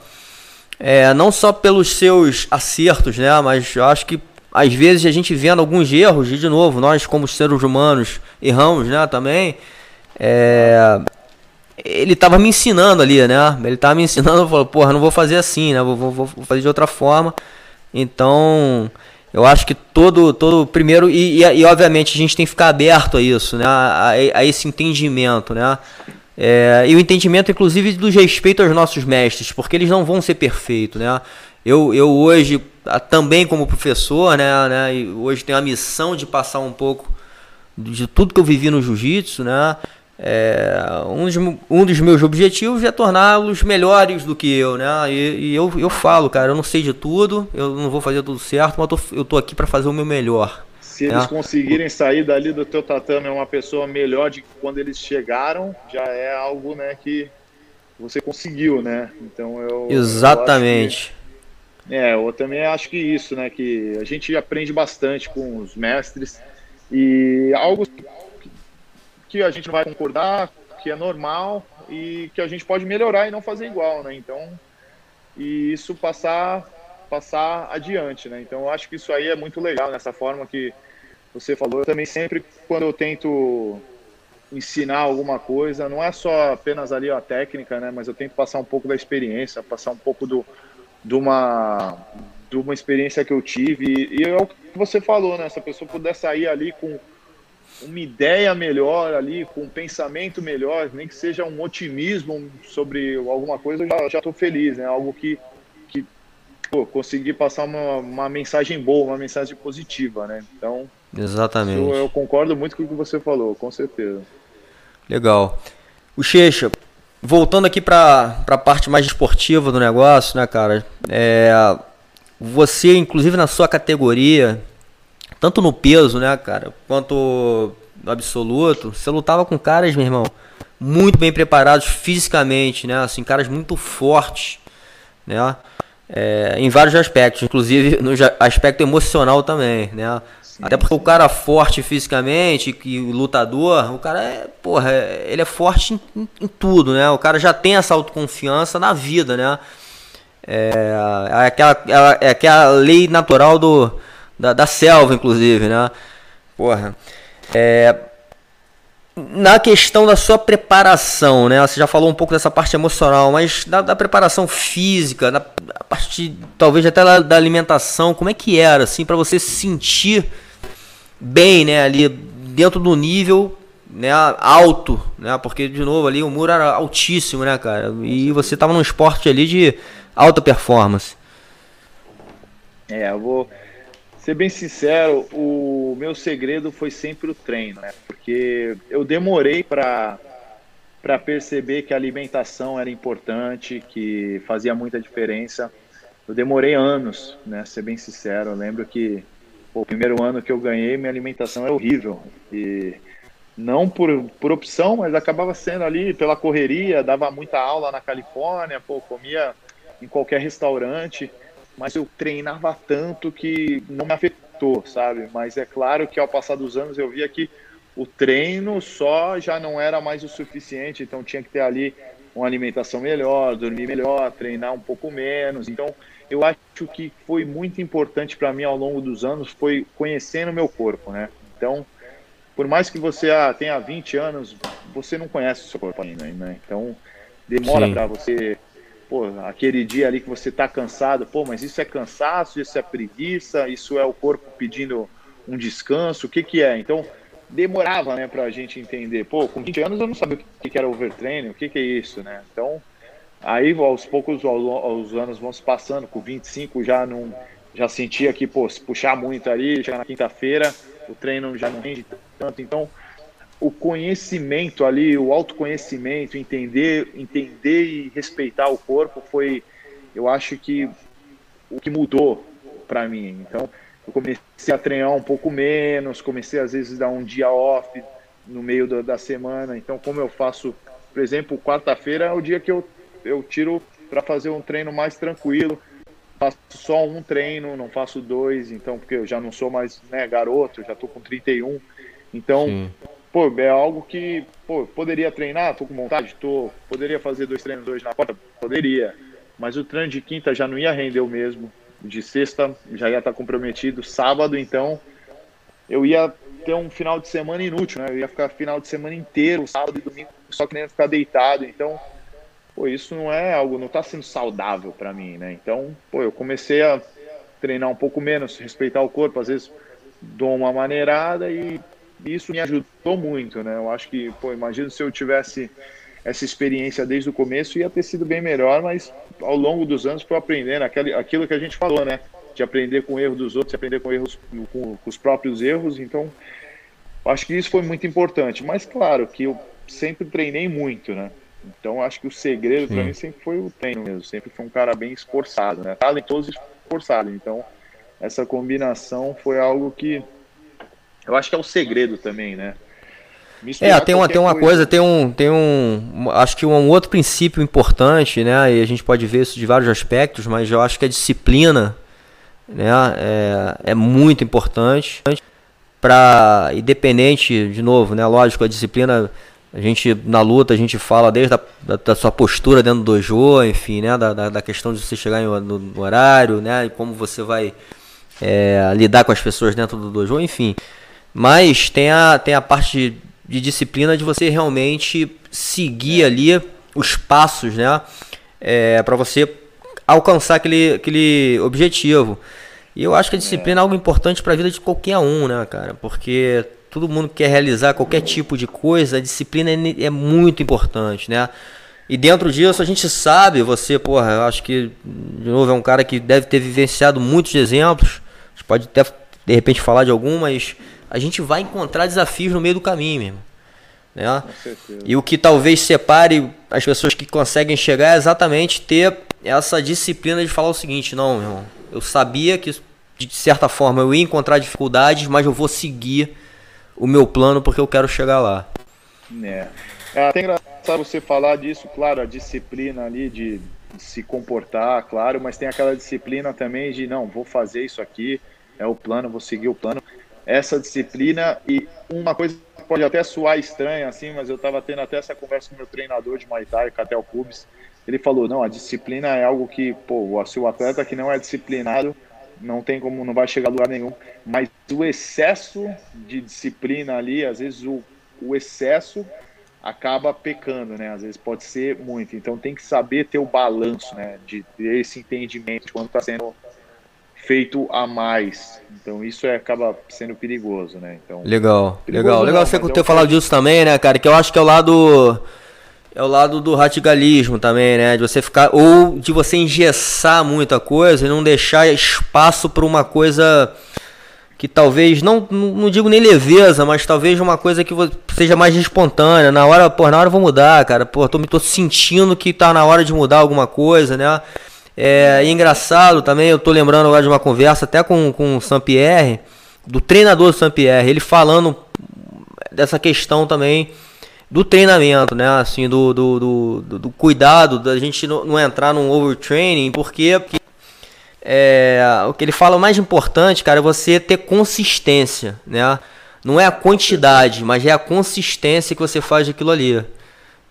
é, não só pelos seus acertos, né? Mas eu acho que às vezes a gente vendo alguns erros, e de novo, nós como seres humanos erramos, né, também. É, ele estava me ensinando ali, né? Ele estava me ensinando, falou, porra, não vou fazer assim, né? Vou, vou, vou, fazer de outra forma. Então, eu acho que todo, todo primeiro e, e, e, obviamente a gente tem que ficar aberto a isso, né? A, a esse entendimento, né? É, e o entendimento, inclusive, do respeito aos nossos mestres, porque eles não vão ser perfeitos, né? Eu, eu hoje, também como professor, né, né, hoje tenho a missão de passar um pouco de tudo que eu vivi no jiu-jitsu, né? É, um, dos, um dos meus objetivos é torná-los melhores do que eu, né? E, e, eu, eu falo, cara, eu não sei de tudo, eu não vou fazer tudo certo, mas eu tô, eu tô aqui para fazer o meu melhor. Se eles né? conseguirem sair dali do teu tatame uma pessoa melhor de quando eles chegaram, já é algo, né, que você conseguiu, né? Então eu Exatamente. Eu é, eu também acho que isso, né? Que a gente aprende bastante com os mestres e algo que a gente não vai concordar, que é normal e que a gente pode melhorar e não fazer igual, né? Então, e isso passar passar adiante, né? Então, eu acho que isso aí é muito legal nessa forma que você falou. Eu também sempre quando eu tento ensinar alguma coisa, não é só apenas ali a técnica, né? Mas eu tento passar um pouco da experiência, passar um pouco do de uma, de uma experiência que eu tive. E é o que você falou, né? Se a pessoa puder sair ali com uma ideia melhor ali, com um pensamento melhor, nem que seja um otimismo sobre alguma coisa, eu já estou feliz, né? Algo que, que pô, consegui passar uma, uma mensagem boa, uma mensagem positiva, né? Então, Exatamente. Eu, eu concordo muito com o que você falou, com certeza. Legal. O Checha, voltando aqui para a parte mais esportiva do negócio, né, cara? É, você, inclusive na sua categoria, tanto no peso, né, cara, quanto no absoluto, você lutava com caras, meu irmão, muito bem preparados fisicamente, né? Assim, caras muito fortes, né? É, em vários aspectos, inclusive no aspecto emocional também, né? Até porque o cara forte fisicamente, que lutador, o cara é, porra, é, ele é forte em, em, em, tudo, né? O cara já tem essa autoconfiança na vida, né? É, é, aquela, é, é aquela lei natural do, da, da selva, inclusive, né? Porra. É, na questão da sua preparação, né? Você já falou um pouco dessa parte emocional, mas da, da preparação física, da parte talvez até da, da, alimentação, como é que era assim para você se sentir bem, né, ali dentro do nível, né, alto, né? Porque de novo ali o muro era altíssimo, né, cara? E você tava num esporte ali de alta performance. É, eu vou ser bem sincero, o meu segredo foi sempre o treino, né? Porque eu demorei para para perceber que a alimentação era importante, que fazia muita diferença. Eu demorei anos, né? Ser bem sincero, eu lembro que o primeiro ano que eu ganhei, minha alimentação era horrível. E não por, por opção, mas acabava sendo ali pela correria, dava muita aula na Califórnia, pô, comia em qualquer restaurante, mas eu treinava tanto que não me afetou, sabe? Mas é claro que ao passar dos anos eu via que o treino só já não era mais o suficiente, então tinha que ter ali uma alimentação melhor, dormir melhor, treinar um pouco menos. Então, eu acho que foi muito importante para mim ao longo dos anos foi conhecendo o meu corpo, né? Então, por mais que você ah, tenha 20 anos, você não conhece o seu corpo ainda, né? Então, demora para você, pô, aquele dia ali que você tá cansado, pô, mas isso é cansaço, isso é preguiça, isso é o corpo pedindo um descanso, o que que é? Então, demorava, né, pra gente entender. Pô, com 20 anos eu não sabia o que era overtraining, o que que é isso, né? Então, Aí, aos poucos, os anos vão se passando, com 25 já não já sentia que, pô, se puxar muito ali, chegar na quinta-feira, o treino já não rende tanto. Então, o conhecimento ali, o autoconhecimento, entender, entender e respeitar o corpo foi, eu acho que o que mudou para mim. Então, eu comecei a treinar um pouco menos, comecei às vezes a dar um dia off no meio da, da semana. Então, como eu faço, por exemplo, quarta-feira é o dia que eu eu tiro para fazer um treino mais tranquilo. Faço só um treino, não faço dois, então, porque eu já não sou mais né, garoto, já tô com 31. Então, Sim. pô, é algo que, pô, poderia treinar, tô com vontade, tô, poderia fazer dois treinos hoje na quarta, poderia. Mas o treino de quinta já não ia render o mesmo. De sexta já ia estar comprometido sábado, então eu ia ter um final de semana inútil, né? Eu ia ficar final de semana inteiro, sábado e domingo, só que nem ficar deitado. Então, pô, isso não é algo, não está sendo saudável para mim, né? Então, pô, eu comecei a treinar um pouco menos, respeitar o corpo, às vezes dou uma maneirada e isso me ajudou muito, né? Eu acho que, pô, imagino se eu tivesse essa experiência desde o começo ia ter sido bem melhor, mas ao longo dos anos foi aprendendo aquele, aquilo que a gente falou, né? De aprender com o erro dos outros, de aprender com erros com, com os próprios erros. Então, acho que isso foi muito importante. Mas claro que eu sempre treinei muito, né? Então acho que o segredo para mim sempre foi o treino mesmo. Sempre foi um cara bem esforçado, né? Talentoso e esforçado. Então essa combinação foi algo que eu acho que é o segredo também, né? É, tem uma, tem uma coisa, coisa, tem um, tem um, acho que um outro princípio importante, né? E a gente pode ver isso de vários aspectos, mas eu acho que a disciplina, né, é, é muito importante para independente, de novo, né? Lógico, a disciplina, a gente na luta a gente fala desde a, da, da sua postura dentro do dojo, enfim, né? Da, da, da questão de você chegar no, no, horário, né? E como você vai é, lidar com as pessoas dentro do dojo, enfim. Mas tem a, tem a parte de disciplina de você realmente seguir ali os passos, né? É, para você alcançar aquele, aquele objetivo. E eu acho que a disciplina é, é algo importante para a vida de qualquer um, né, cara? Porque todo mundo quer realizar qualquer tipo de coisa, a disciplina é, é muito importante, né? E dentro disso a gente sabe, você, porra, eu acho que, de novo, é um cara que deve ter vivenciado muitos exemplos. A gente pode até, de repente, falar de algum, mas a gente vai encontrar desafios no meio do caminho mesmo. Né? E o que talvez separe as pessoas que conseguem chegar é exatamente ter essa disciplina de falar o seguinte: não, meu irmão, eu sabia que de certa forma eu ia encontrar dificuldades, mas eu vou seguir o meu plano porque eu quero chegar lá. É. É até engraçado você falar disso, claro, a disciplina ali de, de se comportar, claro, mas tem aquela disciplina também de não, vou fazer isso aqui, é o plano, vou seguir o plano essa disciplina e uma coisa pode até soar estranha assim, mas eu estava tendo até essa conversa com meu treinador de Muay Thai, Catel Cubes, ele falou, não, a disciplina é algo que, pô, se o atleta que não é disciplinado, não tem como, não vai chegar a lugar nenhum, mas o excesso de disciplina ali, às vezes o, o excesso acaba pecando, né? Às vezes pode ser muito. Então tem que saber ter o balanço, né? De ter esse entendimento quando está sendo feito a mais. Então isso é, acaba sendo perigoso, né? Então, legal, legal. Legal você ter falado disso também, né, cara? Que eu acho que é o lado é o lado do radicalismo também, né? De você ficar ou de você engessar muita coisa e não deixar espaço para uma coisa que talvez não, não digo nem leveza, mas talvez uma coisa que seja mais espontânea. Na hora, pô, na hora eu vou mudar, cara. Pô, tô me tô sentindo que tá na hora de mudar alguma coisa, né? É, engraçado também, eu tô lembrando agora de uma conversa até com, com o Saint-Pierre, do treinador do Saint-Pierre, ele falando dessa questão também do treinamento, né? Assim, do, do, do, do cuidado da gente não, não, entrar num overtraining, porque é, o que ele fala o mais importante, cara, é você ter consistência, né? Não é a quantidade, mas é a consistência que você faz daquilo ali.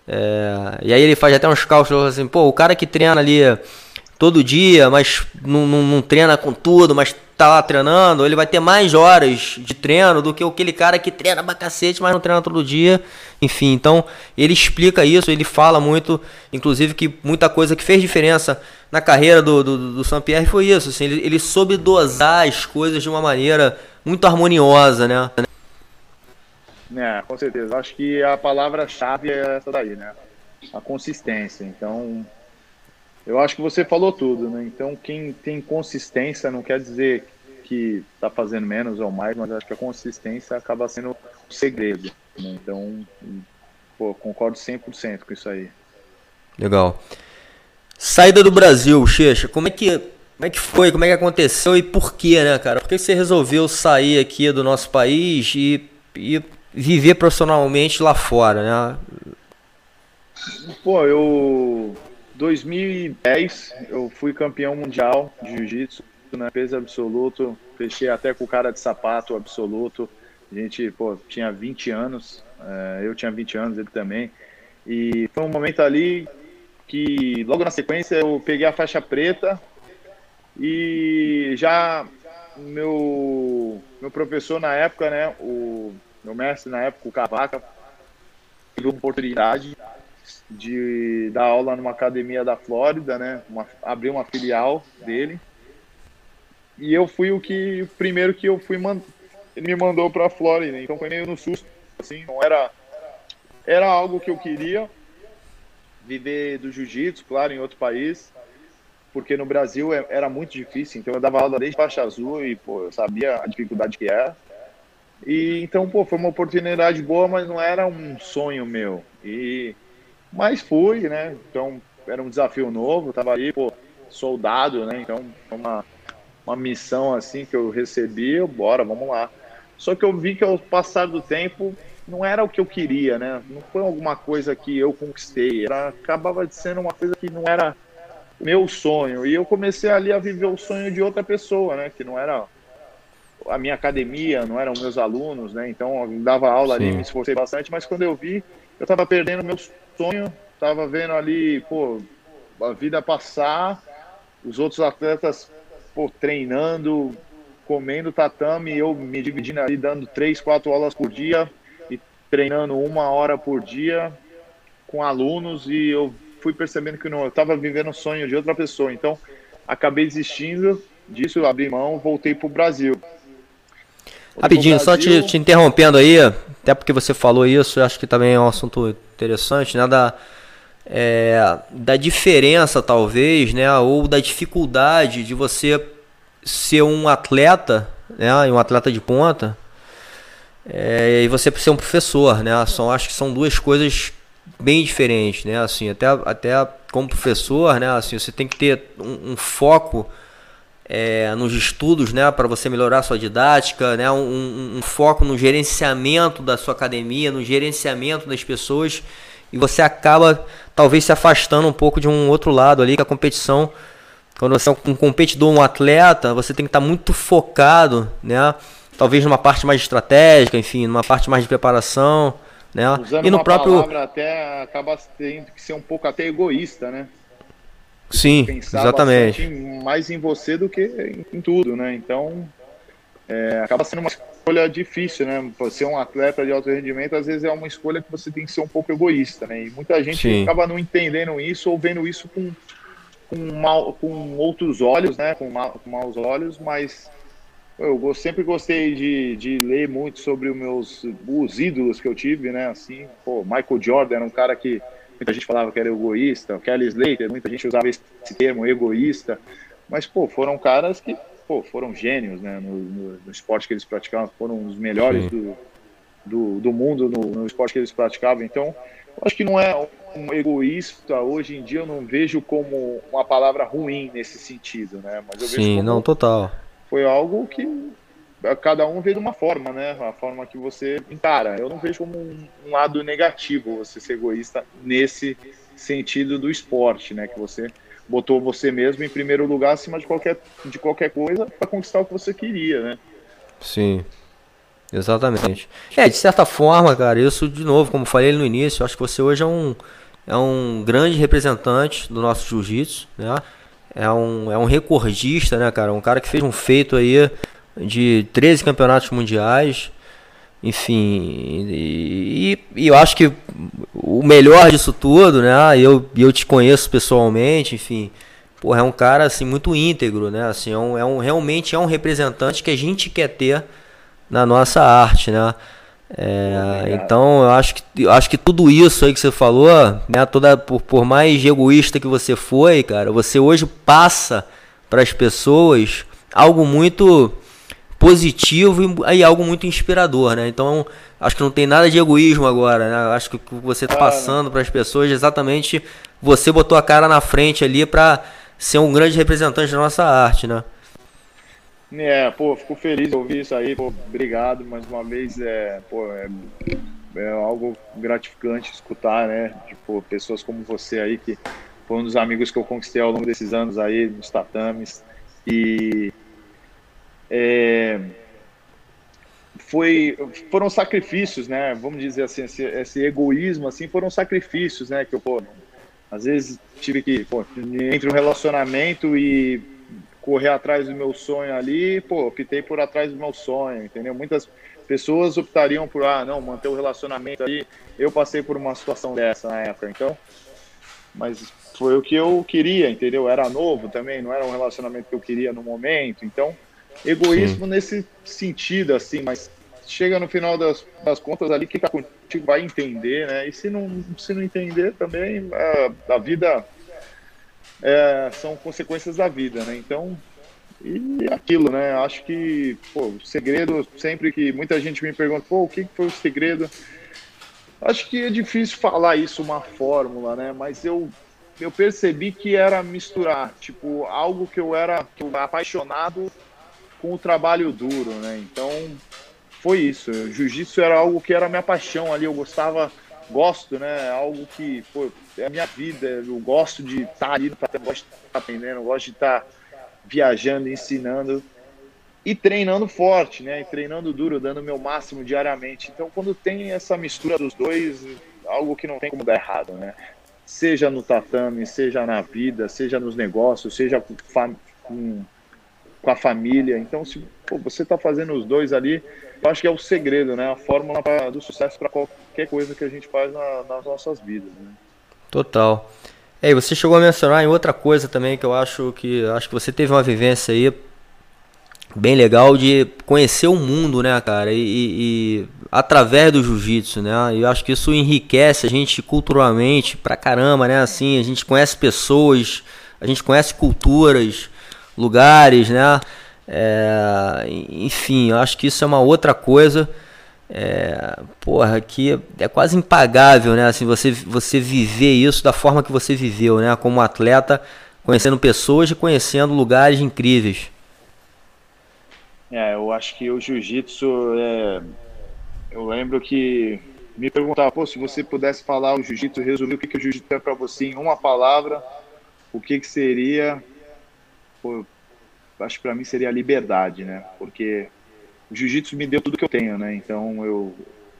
É, e aí ele faz até uns cálculos assim, pô, o cara que treina ali todo dia, mas não, não, não, treina com tudo, mas tá lá treinando, ele vai ter mais horas de treino do que aquele cara que treina pra cacete, mas não treina todo dia. Enfim, então ele explica isso, ele fala muito, inclusive que muita coisa que fez diferença na carreira do, do, do Saint-Pierre foi isso, assim, ele, ele soube dosar as coisas de uma maneira muito harmoniosa, né? É, com certeza. Acho que a palavra-chave é essa daí, né? A consistência. Então, eu acho que você falou tudo, né? Então, quem tem consistência não quer dizer que está fazendo menos ou mais, mas acho que a consistência acaba sendo o segredo. Né? Então, pô, concordo 100% com isso aí. Legal. Saída do Brasil, Checha, como é que como é que foi? Como é que aconteceu e por quê, né, cara? Por que você resolveu sair aqui do nosso país e, e viver profissionalmente lá fora, né? Pô, eu 2010 eu fui campeão mundial de jiu-jitsu, né, peso absoluto, fechei até com o cara de sapato absoluto. A gente, pô, tinha 20 anos, é, eu tinha 20 anos, ele também. E foi um momento ali que, logo na sequência, eu peguei a faixa preta E já meu, meu professor na época, né, o meu mestre na época, o Cavaca, teve a oportunidade de dar aula numa academia da Flórida, né, uma, abrir uma filial dele. E eu fui o que, primeiro que eu fui, man, ele me mandou para a Flórida, então foi meio no susto, assim, não era, era algo que eu queria, viver do jiu-jitsu, claro, em outro país, porque no Brasil é, era muito difícil, então eu dava aula desde faixa azul e, pô, eu sabia a dificuldade que era. E então, pô, foi uma oportunidade boa, mas não era um sonho meu. E mas fui, né? Então, era um desafio novo, tava ali, pô, soldado, né? Então, uma uma missão assim que eu recebi, eu, bora, vamos lá. Só que eu vi que ao passar do tempo não era o que eu queria, né? Não foi alguma coisa que eu conquistei, era acabava sendo uma coisa que não era meu sonho. E eu comecei ali a viver o sonho de outra pessoa, né? Que não era a minha academia, não eram meus alunos, né? Então eu dava aula Sim. ali, me esforcei bastante, mas quando eu vi, eu tava perdendo meu sonho, tava vendo ali, pô, a vida passar, os outros atletas, pô, treinando, comendo tatame, eu me dividindo ali, dando três, quatro aulas por dia e treinando uma hora por dia com alunos e eu fui percebendo que não, eu estava vivendo o sonho de outra pessoa. Então, acabei desistindo disso, abri mão, voltei para o Brasil. Rapidinho, Brasil... só te, te, interrompendo aí, até porque você falou isso, acho que também é um assunto interessante, né? Da, é, da diferença, talvez, né? Ou da dificuldade de você ser um atleta, né? Um atleta de ponta, é, e você ser um professor, né? São, acho que são duas coisas bem diferente, né? Assim, até, até como professor, né? Assim, você tem que ter um, um foco é, nos estudos, né? Para você melhorar a sua didática, né? Um, um, um, foco no gerenciamento da sua academia, no gerenciamento das pessoas e você acaba talvez se afastando um pouco de um outro lado ali, que a competição quando você é um competidor, um atleta, você tem que estar muito focado, né? Talvez numa parte mais estratégica, enfim, numa parte mais de preparação. Né? Usando e no próprio palavra até acaba tendo que ser um pouco até egoísta, né? Sim, Pensar exatamente. Mais em você do que em, tudo, né? Então é, acaba sendo uma escolha difícil, né? Ser um atleta de alto rendimento, às vezes é uma escolha que você tem que ser um pouco egoísta, né? E muita gente Sim. acaba não entendendo isso ou vendo isso com, com, mal, com outros olhos, né? Com, mal, com maus olhos, mas eu sempre gostei de, de ler muito sobre os meus os ídolos que eu tive, né? Assim, pô, Michael Jordan era um cara que muita gente falava que era egoísta, Kelly Slater, muita gente usava esse termo egoísta, mas pô, foram caras que pô, foram gênios, né? No, no, no esporte que eles praticavam, foram os melhores do, do, do, mundo no, no esporte que eles praticavam. Então, acho que não é um egoísta hoje em dia eu não vejo como uma palavra ruim nesse sentido, né? Mas eu Sim, vejo como, não total foi algo que cada um vê de uma forma, né? A forma que você encara. Eu não vejo como um, um lado negativo você ser egoísta nesse sentido do esporte, né? Que você botou você mesmo em primeiro lugar acima de qualquer, de qualquer coisa para conquistar o que você queria, né? Sim. Exatamente. É, de certa forma, cara, isso de novo, como falei no início, acho que você hoje é um, é um grande representante do nosso jiu-jitsu, né? é um, é um recordista, né, cara? Um cara que fez um feito aí de 13 campeonatos mundiais. Enfim, e, e, eu acho que o melhor disso tudo, né? Eu, eu te conheço pessoalmente, enfim. Porra, é um cara assim muito íntegro, né? Assim, é um, é um, realmente é um representante que a gente quer ter na nossa arte, né? É, então eu acho que eu acho que tudo isso aí que você falou, né, toda por, por mais egoísta que você foi, cara, você hoje passa para as pessoas algo muito positivo e, e, algo muito inspirador, né? Então acho que não tem nada de egoísmo agora, né? Acho que o que você está passando para as pessoas é exatamente você botou a cara na frente ali para ser um grande representante da nossa arte, né? É, pô, fico feliz de ouvir isso aí, pô, obrigado mais uma vez, é, pô, é, é algo gratificante escutar, né, tipo, pessoas como você aí, que foi um dos amigos que eu conquistei ao longo desses anos aí, nos tatames, e é, foi, foram sacrifícios, né, vamos dizer assim, esse, esse, egoísmo, assim, foram sacrifícios, né, que eu, pô, às vezes tive que, pô, entre um relacionamento e correr atrás do meu sonho ali, pô, optei por atrás do meu sonho, entendeu? Muitas pessoas optariam por, ah, não, manter o relacionamento ali. Eu passei por uma situação dessa na época, então. Mas foi o que eu queria, entendeu? Era novo também, não era um relacionamento que eu queria no momento. Então, egoísmo Sim. nesse sentido, assim, mas chega no final das, das contas ali, quem tá contigo vai entender, né? E se não, se não entender também, a, a vida é, são consequências da vida, né? Então, e aquilo, né? Acho que, pô, o segredo, sempre que muita gente me pergunta, pô, o que foi o segredo? Acho que é difícil falar isso uma fórmula, né? Mas eu eu percebi que era misturar, tipo, algo que eu era, que eu era apaixonado com o trabalho duro, né? Então, foi isso. Jiu-jitsu era algo que era minha paixão ali, eu gostava, gosto, né? Algo que, pô, é a minha vida, eu gosto de estar ali, eu gosto de estar aprendendo, eu gosto de estar viajando, ensinando e treinando forte, né? E treinando duro, dando o meu máximo diariamente. Então, quando tem essa mistura dos dois, algo que não tem como dar errado, né? Seja no tatame, seja na vida, seja nos negócios, seja com, com, com a família. Então, se pô, você está fazendo os dois ali, eu acho que é o segredo, né? A fórmula pra, do sucesso para qualquer coisa que a gente faz na, nas nossas vidas. Né? Total. É, e você chegou a mencionar em outra coisa também que eu acho que acho que você teve uma vivência aí bem legal de conhecer o mundo, né, cara? E, e através do jiu-jitsu, né? E eu acho que isso enriquece a gente culturalmente pra caramba, né? Assim, a gente conhece pessoas, a gente conhece culturas, lugares, né? É, enfim, eu acho que isso é uma outra coisa. É, porra, que é quase impagável, né? Assim, você, você viver isso da forma que você viveu, né? Como atleta, conhecendo pessoas e conhecendo lugares incríveis. É, eu acho que o jiu-jitsu, é... eu lembro que me perguntava, pô, se você pudesse falar o jiu-jitsu, resumir o que, que o jiu-jitsu é para você em uma palavra, o que, que seria? Pô, acho que para mim seria a liberdade, né? Porque o jiu-jitsu me deu tudo que eu tenho, né? Então eu,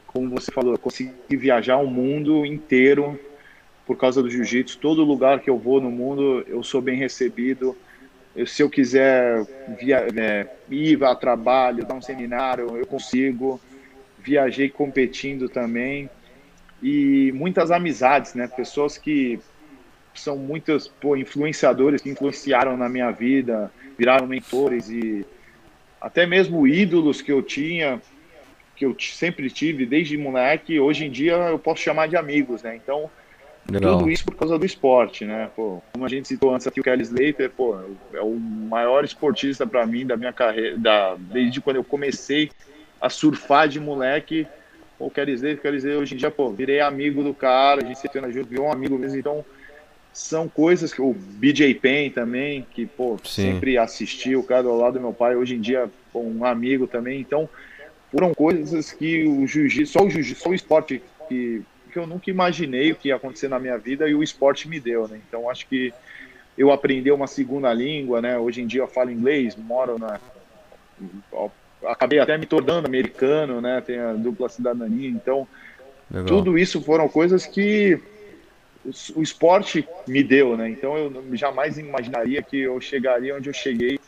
como você falou, eu consegui viajar o mundo inteiro por causa do jiu-jitsu. Todo lugar que eu vou no mundo, eu sou bem recebido. Eu, se eu quiser via, é, ir a trabalho, dar um seminário, eu consigo. Viajei competindo também e muitas amizades, né? Pessoas que são muitas pô, influenciadores que influenciaram na minha vida, viraram mentores e até mesmo ídolos que eu tinha, que eu sempre tive desde moleque, hoje em dia eu posso chamar de amigos, né? Então, Legal. tudo isso por causa do esporte, né? Pô, como a gente citou antes aqui, o Kelly Slater, pô, é o maior esportista para mim da minha carreira, da, desde quando eu comecei a surfar de moleque. O Kelly Slater, Kelly Slater, hoje em dia, pô, virei amigo do cara, a gente se treina junto, virou um amigo mesmo, então são coisas que o BJ Penn também, que pô, sempre assistiu, o cara do lado do meu pai, hoje em dia um amigo também. Então, foram coisas que o jiu-jitsu, só o jiu-jitsu, só o esporte que, que eu nunca imaginei o que ia acontecer na minha vida e o esporte me deu, né? Então, acho que eu aprendi uma segunda língua, né? Hoje em dia eu falo inglês, moro na acabei até me tornando americano, né? Tenho a dupla cidadania, então Legal. tudo isso foram coisas que o esporte me deu, né? Então eu jamais imaginaria que eu chegaria onde eu cheguei,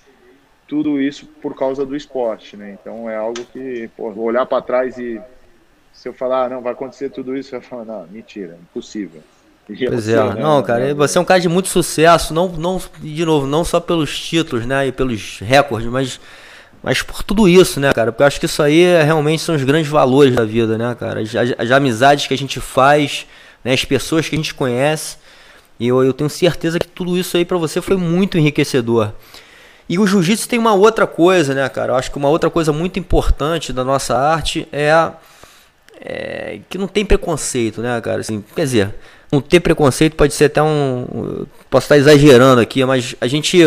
tudo isso por causa do esporte, né? Então é algo que, pô, olhar para trás e se eu falar, ah, não, vai acontecer tudo isso, eu falo, não, mentira, impossível. Pois é, né? não, cara, você é um cara de muito sucesso, não, não, de novo, não só pelos títulos, né, e pelos recordes, mas, mas por tudo isso, né, cara, porque eu acho que isso aí é, realmente são os grandes valores da vida, né, cara, as, as amizades que a gente faz, né, as pessoas que a gente conhece. E eu, eu tenho certeza que tudo isso aí para você foi muito enriquecedor. E o jiu-jitsu tem uma outra coisa, né, cara? Eu acho que uma outra coisa muito importante da nossa arte é, é que não tem preconceito, né, cara? Assim, quer dizer, não ter preconceito pode ser até um. Posso estar exagerando aqui, mas a gente,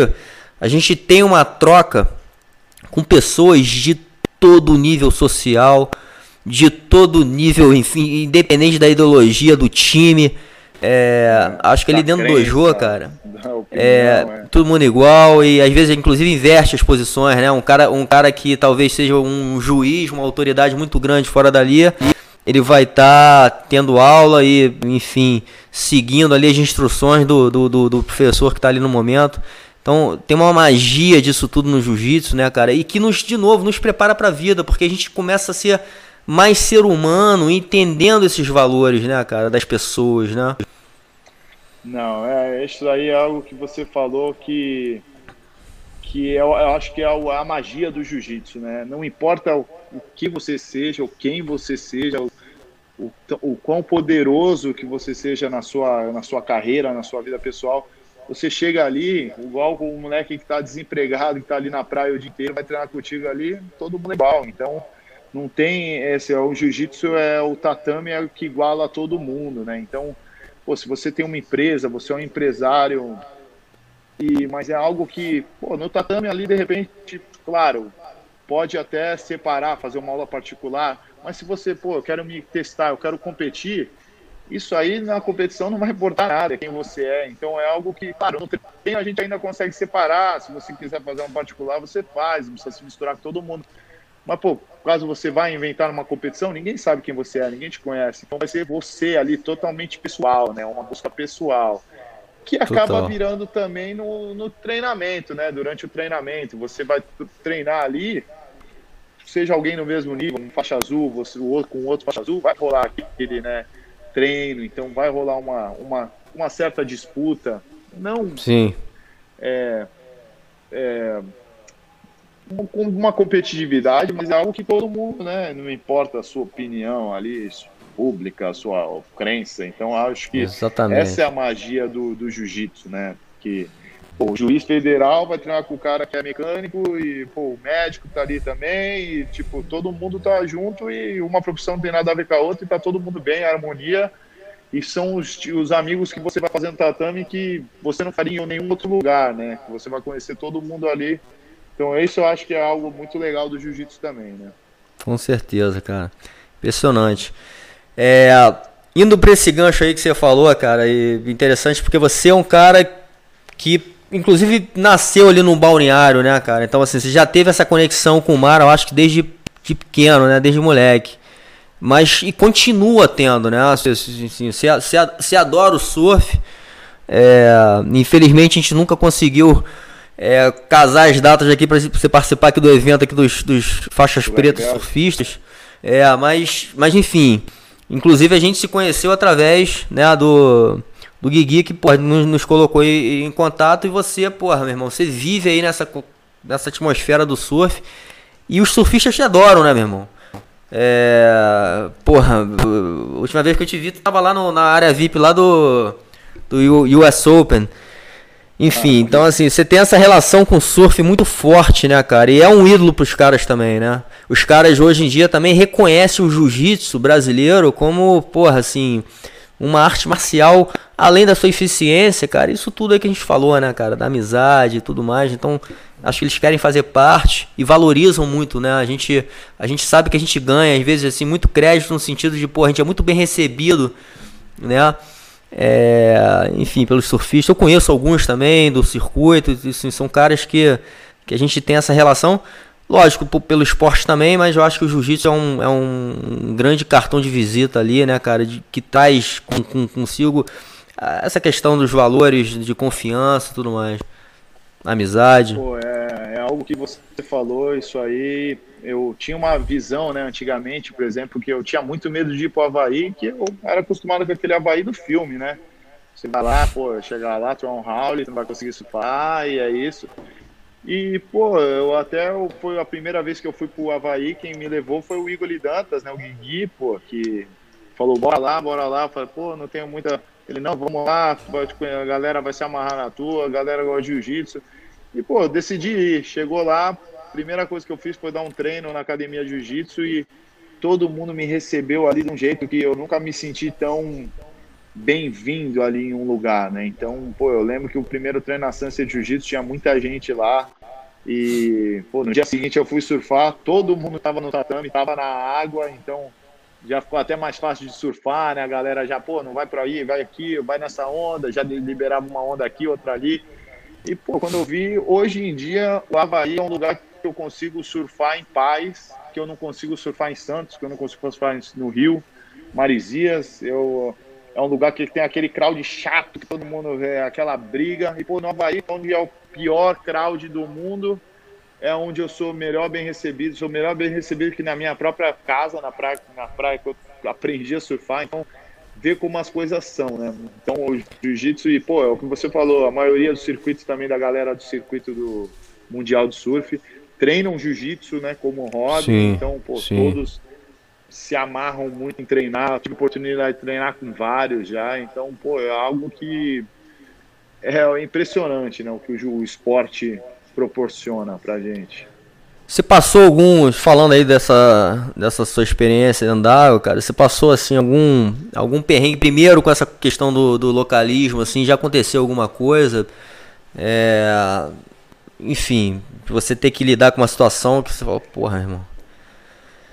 a gente tem uma troca com pessoas de todo nível social, de todo nível, enfim, independente da ideologia do time. É, acho que ali dentro do dojo, cara, é, é, todo mundo igual e às vezes inclusive inverte as posições, né? Um cara, um cara que talvez seja um juiz, uma autoridade muito grande fora dali, ele vai estar tá tendo aula e, enfim, seguindo ali as instruções do, do, do, do professor que está ali no momento. Então tem uma magia disso tudo no jiu-jitsu, né, cara? E que nos, de novo, nos prepara para a vida, porque a gente começa a ser mais ser humano, entendendo esses valores, né, cara, das pessoas, né? Não, é, isso aí é algo que você falou que que eu, eu acho que é a magia do jiu-jitsu, né? Não importa o, o, que você seja, ou quem você seja, o, o, o quão poderoso que você seja na sua, na sua carreira, na sua vida pessoal, você chega ali, igual o moleque que está desempregado, que está ali na praia o dia inteiro, vai treinar contigo ali, todo mundo é igual. Então, não tem esse, o jiu-jitsu é o tatame é o que iguala todo mundo, né? Então, pô, se você tem uma empresa, você é um empresário, e, mas é algo que, pô, no tatame ali, de repente, claro, pode até separar, fazer uma aula particular, mas se você, pô, eu quero me testar, eu quero competir, isso aí na competição não vai importar nada quem você é. Então é algo que, claro, no treino a gente ainda consegue separar. Se você quiser fazer um particular, você faz, não precisa se misturar com todo mundo. Mas, pô, caso você vá inventar uma competição, ninguém sabe quem você é, ninguém te conhece. Então vai ser você ali totalmente pessoal, né? Uma busca pessoal. Que acaba Total. virando também no, no treinamento, né? Durante o treinamento. Você vai treinar ali, seja alguém no mesmo nível, um faixa azul, você, o outro com outro faixa azul, vai rolar aquele, né? treino, então vai rolar uma, uma, uma certa disputa. Não. Sim. É, é, com uma competitividade, mas é algo que todo mundo, né? Não importa a sua opinião ali, pública, a sua crença. Então acho que Exatamente. essa é a magia do, do jiu-jitsu, né? Que pô, o juiz federal vai treinar com o cara que é mecânico e pô, o médico tá ali também, e tipo, todo mundo tá junto e uma profissão não tem nada a ver com a outra e tá todo mundo bem, harmonia. E são os, os amigos que você vai fazendo tatame que você não faria em nenhum outro lugar, né? Você vai conhecer todo mundo ali. Então, isso eu acho que é algo muito legal do jiu-jitsu também, né? Com certeza, cara. Impressionante. É, indo para esse gancho aí que você falou, cara, e interessante porque você é um cara que inclusive nasceu ali num balneário, né, cara? Então, assim, você já teve essa conexão com o mar, eu acho que desde de pequeno, né? Desde moleque. Mas, e continua tendo, né? Assim, assim, você, você, você adora o surf. É, infelizmente, a gente nunca conseguiu é, casar as datas aqui para você participar aqui do evento aqui dos, dos faixas pretas surfistas. É, mas, mas enfim, inclusive a gente se conheceu através né, do do Guigui que porra, nos, nos colocou em, em, contato e você, porra, meu irmão, você vive aí nessa, nessa atmosfera do surf e os surfistas te adoram, né, meu irmão? É, porra, a última vez que eu te vi, tu tava lá no, na área VIP lá do, do US Open. Enfim, ah, então assim, você tem essa relação com o surf muito forte, né, cara? E é um ídolo pros caras também, né? Os caras hoje em dia também reconhecem o jiu-jitsu brasileiro como, porra, assim, uma arte marcial, além da sua eficiência, cara, isso tudo é que a gente falou, né, cara, da amizade e tudo mais. Então, acho que eles querem fazer parte e valorizam muito, né? A gente, a gente sabe que a gente ganha, às vezes, assim, muito crédito no sentido de, pô, a gente é muito bem recebido, né? É, enfim, pelos surfistas. Eu conheço alguns também do circuito, assim, são caras que, que a gente tem essa relação. Lógico, pelo esporte também, mas eu acho que o jiu-jitsu é um, é um grande cartão de visita ali, né, cara, de, que traz com, com, consigo essa questão dos valores de confiança e tudo mais. Amizade. Pô, é, é algo que você falou, isso aí. Eu tinha uma visão, né, antigamente, por exemplo, que eu tinha muito medo de ir pro Havaí, que eu era acostumado com aquele Havaí do filme, né? Você vai lá, pô, chegar lá, tu é um Howley, não vai conseguir surfar, e é isso. E, pô, eu até foi a primeira vez que eu fui pro Havaí, quem me levou foi o Igor Dantas, né? O Guigui, pô, que falou, bora lá, bora lá. Eu falei, pô, não tenho muita. Ele, não, vamos lá, a galera vai se amarrar na tua, a galera gosta de jiu-jitsu. E, pô, decidi ir. Chegou lá, primeira coisa que eu fiz foi dar um treino na academia de jiu-jitsu e todo mundo me recebeu ali de um jeito que eu nunca me senti tão bem-vindo ali em um lugar, né? Então, pô, eu lembro que o primeiro treino na Sunset Jiu-Jitsu tinha muita gente lá. E, pô, no dia seguinte eu fui surfar, todo mundo tava no tatame, tava na água, então já ficou até mais fácil de surfar, né? A galera já, pô, não vai para aí, vai aqui, vai nessa onda, já liberava uma onda aqui, outra ali. E, pô, quando eu vi, hoje em dia, o Havaí é um lugar que eu consigo surfar em paz, que eu não consigo surfar em Santos, que eu não consigo surfar no Rio, Marizias, eu é um lugar que tem aquele crowd chato, que todo mundo vê, aquela briga. E, pô, no Havaí, onde é o pior crowd do mundo, é onde eu sou melhor bem recebido. Sou melhor bem recebido que na minha própria casa, na praia, na praia que eu aprendi a surfar. Então, ver como as coisas são, né? Então, o jiu-jitsu, e, pô, é o que você falou, a maioria dos circuitos também da galera do circuito do Mundial de Surf treinam jiu-jitsu, né, como hobby. Sim, então, pô, sim. todos se amarram muito em treinar. tive oportunidade de treinar com vários já. Então, pô, é algo que é impressionante, né, o que o esporte proporciona pra gente. Você passou alguns, falando aí dessa, dessa sua experiência de andar, cara, você passou assim algum algum perrengue primeiro com essa questão do, do localismo, assim, já aconteceu alguma coisa? É, enfim, você ter que lidar com uma situação que você fala, porra, irmão.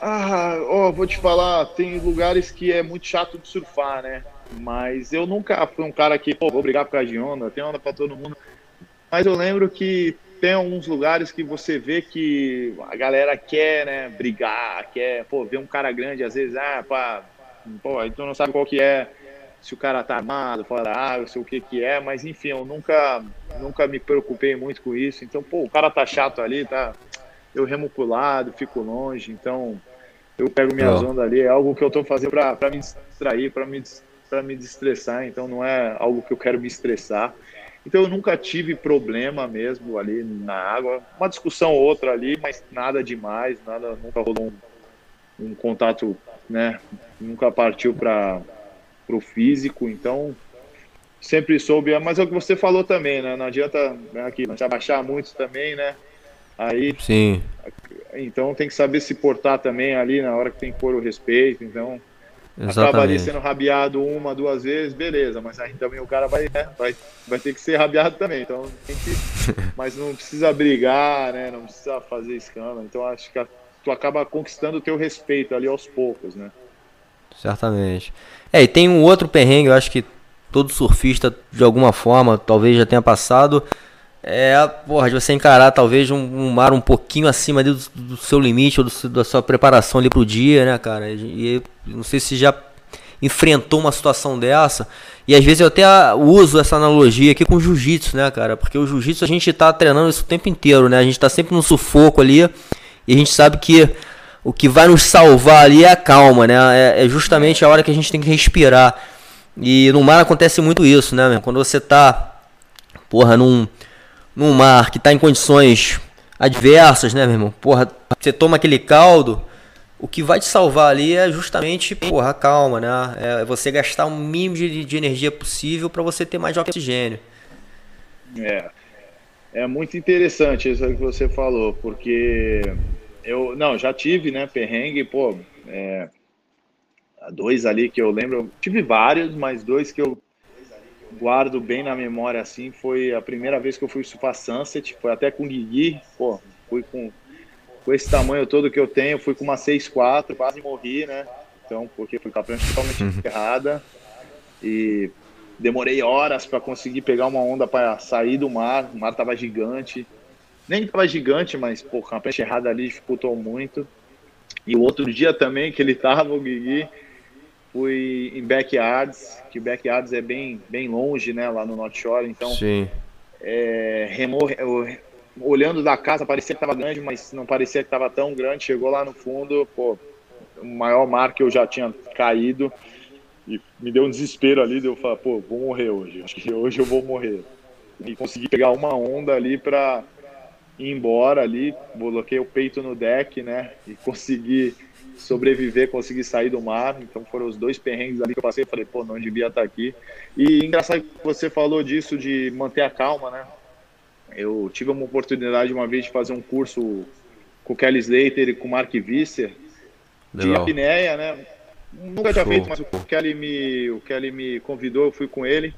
Ah, ó, vou te falar, tem lugares que é muito chato de surfar, né? Mas eu nunca fui um cara que, pô, vou brigar por causa de onda, tem onda pra todo mundo. Mas eu lembro que tem alguns lugares que você vê que a galera quer, né, brigar, quer, pô, ver um cara grande, às vezes, ah, pá, pô, então não sabe qual que é, se o cara tá armado, fora da água, se o que que é, mas enfim, eu nunca, nunca me preocupei muito com isso, então, pô, o cara tá chato ali, tá, eu remo pro lado, fico longe, então eu pego minhas ondas ali, é algo que eu tô fazendo pra, pra me distrair, pra me, pra me destressar, então não é algo que eu quero me estressar, então eu nunca tive problema mesmo ali na água. Uma discussão ou outra ali, mas nada demais, nada, nunca rolou um, um contato, né? Nunca partiu para o físico, então sempre soube. Mas é o que você falou também, né? Não adianta né, aqui, não abaixar muito também, né? Aí. Sim. Então tem que saber se portar também ali na hora que tem que pôr o respeito. Então Exatamente. acaba ali sendo rabiado uma, duas vezes, beleza, mas aí também o cara vai, né, vai, vai ter que ser rabiado também, então que, mas não precisa brigar, né, não precisa fazer escândalo, então acho que tu acaba conquistando o teu respeito ali aos poucos, né. Certamente. É, e tem um outro perrengue, eu acho que todo surfista, de alguma forma, talvez já tenha passado, é, porra, de você encarar talvez um, um mar um pouquinho acima do, do, seu limite ou do, da sua preparação ali pro dia, né, cara? E não sei se já enfrentou uma situação dessa. E às vezes eu até uso essa analogia aqui com o jiu-jitsu, né, cara? Porque o jiu-jitsu a gente tá treinando isso o tempo inteiro, né? A gente tá sempre no sufoco ali e a gente sabe que o que vai nos salvar ali é a calma, né? É, é justamente a hora que a gente tem que respirar. E no mar acontece muito isso, né? Quando você tá, porra, num num mar que está em condições adversas, né, meu irmão? Porra, você toma aquele caldo, o que vai te salvar ali é justamente, porra, calma, né? É você gastar o mínimo de, de energia possível para você ter mais oxigênio. É. É muito interessante isso que você falou, porque eu não já tive, né, perrengue, pô, é, dois ali que eu lembro, tive vários, mas dois que eu guardo bem na memória assim foi a primeira vez que eu fui surfar Sunset, foi até com o Guigui, pô, fui com, com esse tamanho todo que eu tenho, fui com uma 6.4, quase morri, né? Então, porque fui com a prancha totalmente uhum. errada e demorei horas para conseguir pegar uma onda para sair do mar, o mar tava gigante. Nem tava gigante, mas pô, a prancha errada ali dificultou muito. E o outro dia também que ele tava, o Guigui, fui em backyards, que backyards é bem, bem longe, né, lá no North Shore, então. É, remor, olhando da casa parecia que estava grande, mas não parecia que estava tão grande, chegou lá no fundo, pô, o maior mar que eu já tinha caído, e me deu um desespero ali, de eu falar, pô, vou morrer hoje, acho que hoje eu vou morrer. E consegui pegar uma onda ali para ir embora ali, coloquei o peito no deck, né, e consegui sobreviver, conseguir sair do mar. Então foram os dois perrengues ali que eu passei. Falei, pô, não devia estar aqui. E engraçado que você falou disso de manter a calma, né? Eu tive uma oportunidade uma vez de fazer um curso com o Kelly Slater e com o Mark Visser de apneia, né? Nunca tinha Show. feito, mas o Kelly me, o Kelly me convidou, eu fui com ele.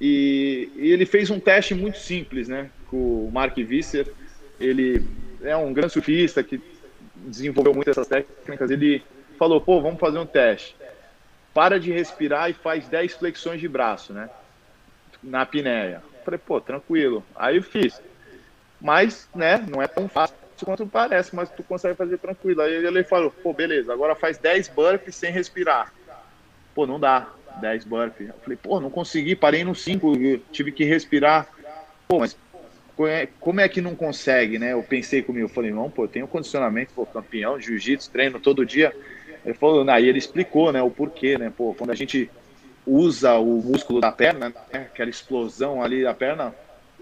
E, e ele fez um teste muito simples, né? Com o Mark Visser. Ele é um grande surfista que desenvolveu muito essas técnicas, ele falou, pô, vamos fazer um teste. Para de respirar e faz 10 flexões de braço, né? Na apneia. Falei, pô, tranquilo. Aí eu fiz. Mas, né, não é tão fácil quanto parece, mas tu consegue fazer tranquilo. Aí ele falou, pô, beleza, agora faz 10 burpees sem respirar. Pô, não dá. 10 burpees. Eu falei, pô, não consegui, parei no 5, tive que respirar. Pô, mas é, como é que não consegue, né? Eu pensei comigo, eu falei, não, pô, eu tenho condicionamento, pô, campeão de jiu-jitsu, treino todo dia. Ele falou, aí ele explicou, né, o porquê, né? Pô, quando a gente usa o músculo da perna, né, aquela explosão ali da perna,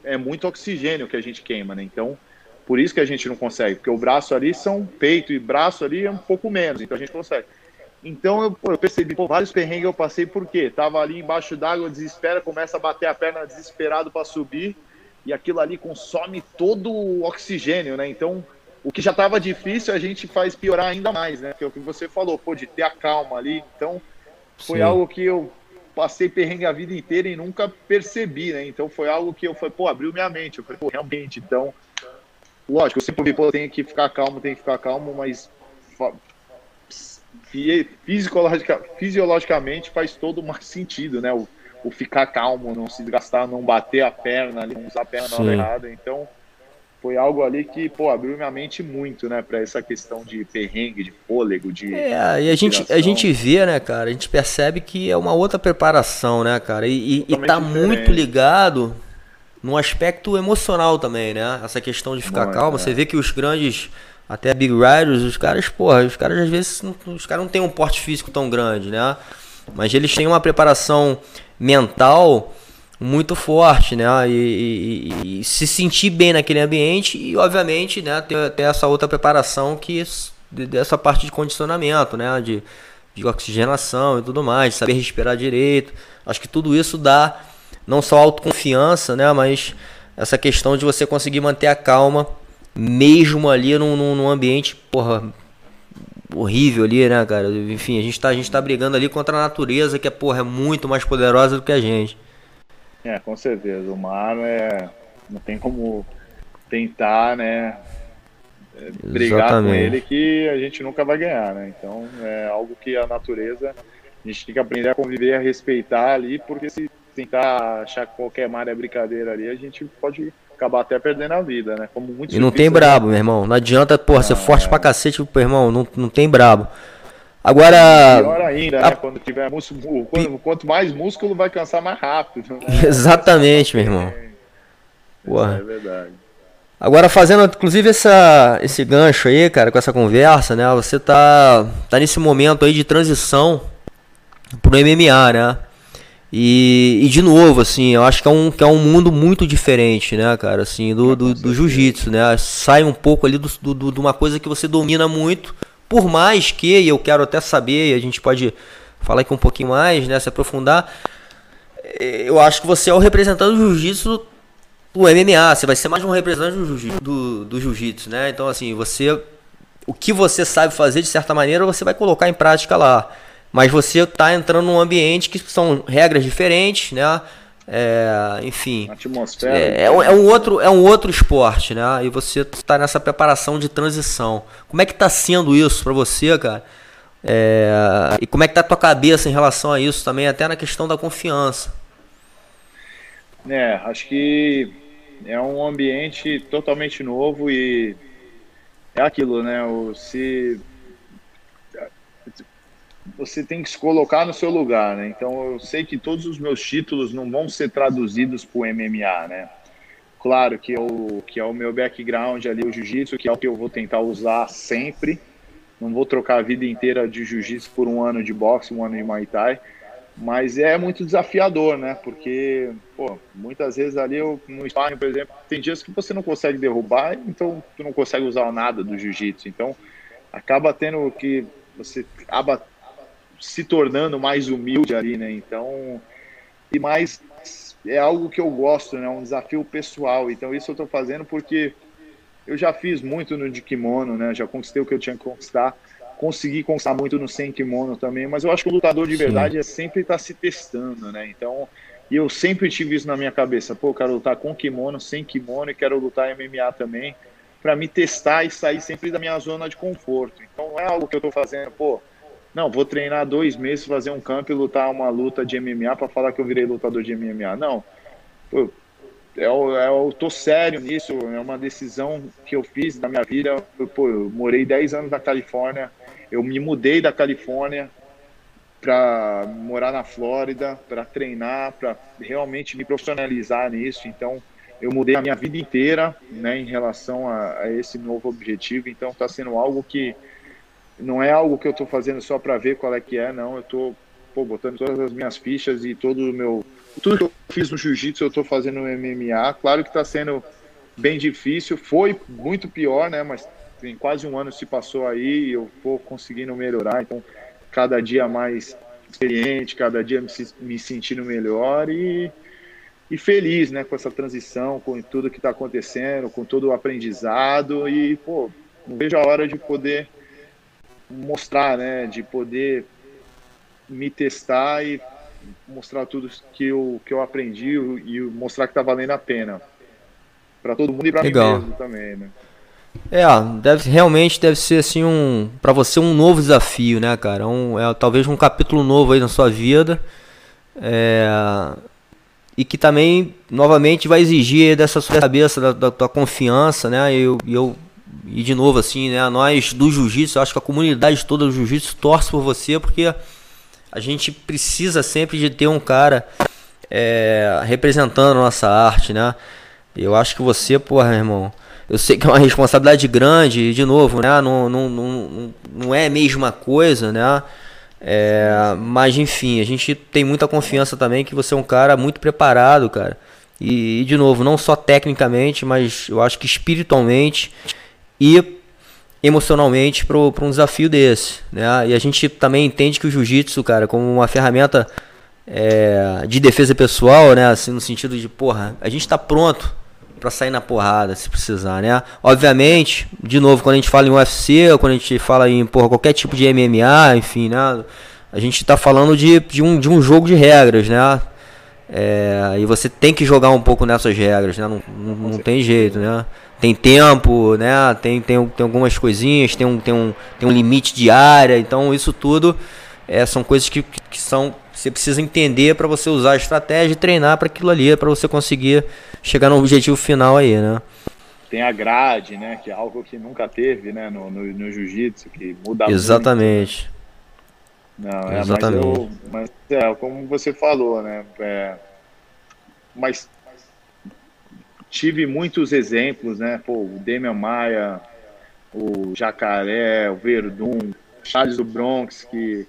é muito oxigênio que a gente queima, né? Então, por isso que a gente não consegue, porque o braço ali são peito e braço ali é um pouco menos, então a gente consegue. Então eu, eu percebi, pô, vários perrengues eu passei porque tava ali embaixo d'água, desespera, começa a bater a perna desesperado para subir e aquilo ali consome todo o oxigênio, né? Então o que já estava difícil a gente faz piorar ainda mais, né? Que é o que você falou, pô, de ter a calma ali. Então foi Sim. algo que eu passei perrengue a vida inteira e nunca percebi, né? Então foi algo que eu falei, pô, abriu minha mente. Eu falei, pô, realmente, então. Lógico, eu sempre vi, pô, tem que ficar calmo, tem que ficar calmo, mas fisiologica, fisiologicamente faz todo mais sentido, né? O, o, ficar calmo, não se desgastar, não bater a perna, não usar a perna na hora errada. Então, foi algo ali que, pô, abriu minha mente muito, né, para essa questão de perrengue, de fôlego, de. É, e a gente, a gente vê, né, cara, a gente percebe que é uma outra preparação, né, cara, e, e, e tá diferente. muito ligado no aspecto emocional também, né, essa questão de ficar calmo. É. Você vê que os grandes até Big Riders, os caras, porra, os caras às vezes os caras não têm um porte físico tão grande, né? Mas eles têm uma preparação mental muito forte, né? E, e, e, se sentir bem naquele ambiente e, obviamente, né, ter, ter essa outra preparação que dessa parte de condicionamento, né? De, de oxigenação e tudo mais, saber respirar direito. Acho que tudo isso dá não só autoconfiança, né? Mas essa questão de você conseguir manter a calma mesmo ali num, num ambiente, porra, horrível ali, né, cara? Enfim, a gente tá, a gente tá brigando ali contra a natureza, que é, porra, é muito mais poderosa do que a gente. É, com certeza. O mar é. Não tem como tentar, né? É, brigar Exatamente. com ele que a gente nunca vai ganhar, né? Então é algo que a natureza a gente tem que aprender a conviver, a respeitar ali, porque se tentar achar que qualquer mar é brincadeira ali, a gente pode acabar até perdendo a vida, né? Como muito E não tem brabo, meu irmão. Não adianta, porra, ser forte é. pra cacete, meu irmão, não, não tem brabo. Agora. Pior ainda, a... né? Quando tiver músculo. Quando, quanto mais músculo, vai cansar mais rápido. Né? Exatamente, meu irmão. É, porra. é verdade. Agora fazendo inclusive essa, esse gancho aí, cara, com essa conversa, né? Você tá, tá nesse momento aí de transição pro MMA, né? E, e, de novo, assim, eu acho que é, um, que é um mundo muito diferente, né, cara, assim, do, do, do jiu-jitsu, né? Sai um pouco ali do, do, de uma coisa que você domina muito, por mais que, e eu quero até saber, e a gente pode falar aqui um pouquinho mais, né, se aprofundar, eu acho que você é o representante do jiu-jitsu do MMA, você vai ser mais um representante do jiu-jitsu, do, do jiu-jitsu, né? Então, assim, você, o que você sabe fazer, de certa maneira, você vai colocar em prática lá. Mas você está entrando num ambiente que são regras diferentes, né? É, enfim, atmosfera. É, é, um, é, um outro, é um outro esporte, né? E você está nessa preparação de transição. Como é que está sendo isso para você, cara? É, e como é que tá a tua cabeça em relação a isso também, até na questão da confiança? É, acho que é um ambiente totalmente novo e é aquilo, né? O, se você tem que se colocar no seu lugar, né? Então eu sei que todos os meus títulos não vão ser traduzidos para o MMA, né? Claro que, eu, que é o meu background ali, o jiu-jitsu, que é o que eu vou tentar usar sempre. Não vou trocar a vida inteira de jiu-jitsu por um ano de boxe, um ano de muay thai. Mas é muito desafiador, né? Porque, pô, muitas vezes ali eu, no sparring, por exemplo, tem dias que você não consegue derrubar, então tu não consegue usar nada do jiu-jitsu. Então acaba tendo que você acaba se tornando mais humilde ali, né? Então, e mais é algo que eu gosto, né? Um desafio pessoal. Então isso eu estou fazendo porque eu já fiz muito no de kimono, né? Já conquistei o que eu tinha que conquistar. Consegui conquistar muito no sem kimono também, mas eu acho que o lutador de verdade Sim. é sempre estar tá se testando, né? Então, e eu sempre tive isso na minha cabeça. Pô, quero lutar com kimono, sem kimono e quero lutar MMA também, para me testar e sair sempre da minha zona de conforto. Então, não é algo que eu estou fazendo, pô, não, vou treinar dois meses, fazer um campo e lutar uma luta de MMA para falar que eu virei lutador de MMA. Não. Pô, eu, eu tô sério nisso, é uma decisão que eu fiz na minha vida. Pô, eu morei 10 anos na Califórnia, eu me mudei da Califórnia para morar na Flórida, para treinar, para realmente me profissionalizar nisso. Então, eu mudei a minha vida inteira né, em relação a, a esse novo objetivo. Então, está sendo algo que não é algo que eu estou fazendo só para ver qual é que é, não. Eu estou botando todas as minhas fichas e todo o meu. Tudo que eu fiz no jiu-jitsu eu estou fazendo no MMA. Claro que está sendo bem difícil, foi muito pior, né? Mas tem quase um ano se passou aí e eu vou conseguindo melhorar. Então, cada dia mais experiente, cada dia me, me sentindo melhor e, e feliz, né, com essa transição, com tudo que está acontecendo, com todo o aprendizado e, pô, não vejo a hora de poder mostrar, né, de poder me testar e mostrar tudo que eu, que eu aprendi e mostrar que está valendo a pena para todo mundo e para mim mesmo também, né. É, deve, realmente deve ser assim um para você um novo desafio, né, cara? Um, é, talvez um capítulo novo aí na sua vida. É, e que também novamente vai exigir dessa sua cabeça, da, da, da confiança, né? E eu, eu e de novo assim, né? Nós do jiu-jitsu, acho que a comunidade toda do jiu-jitsu torce por você porque a gente precisa sempre de ter um cara é, representando a nossa arte, né? Eu acho que você, porra, irmão, eu sei que é uma responsabilidade grande, e de novo, né? Não, não, não, não é a mesma coisa, né? É, mas enfim, a gente tem muita confiança também que você é um cara muito preparado, cara. E, e de novo, não só tecnicamente, mas eu acho que espiritualmente e emocionalmente para um desafio desse, né? E a gente também entende que o jiu-jitsu, cara, como uma ferramenta é, de defesa pessoal, né? Assim, no sentido de, porra, a gente está pronto para sair na porrada, se precisar, né? Obviamente, de novo, quando a gente fala em UFC, quando a gente fala em porra, qualquer tipo de MMA, enfim, né? A gente está falando de, de, um, de um jogo de regras, né? É, e você tem que jogar um pouco nessas regras, né? Não, não, não tem jeito, né? Tem tempo, né? Tem, tem, tem algumas coisinhas, tem um, tem, um, tem um limite de área, então isso tudo é, são coisas que, que são você precisa entender para você usar a estratégia e treinar para aquilo ali, para você conseguir chegar no objetivo final aí, né? Tem a grade, né? Que é algo que nunca teve, né? No, no, no jiu-jitsu, que muda Exatamente. Muito. Não, é, Exatamente. Mas, eu, mas é, como você falou, né? É, mas tive muitos exemplos, né? Pô, o Demian Maia, o Jacaré, o Verdun, Charles do Bronx, que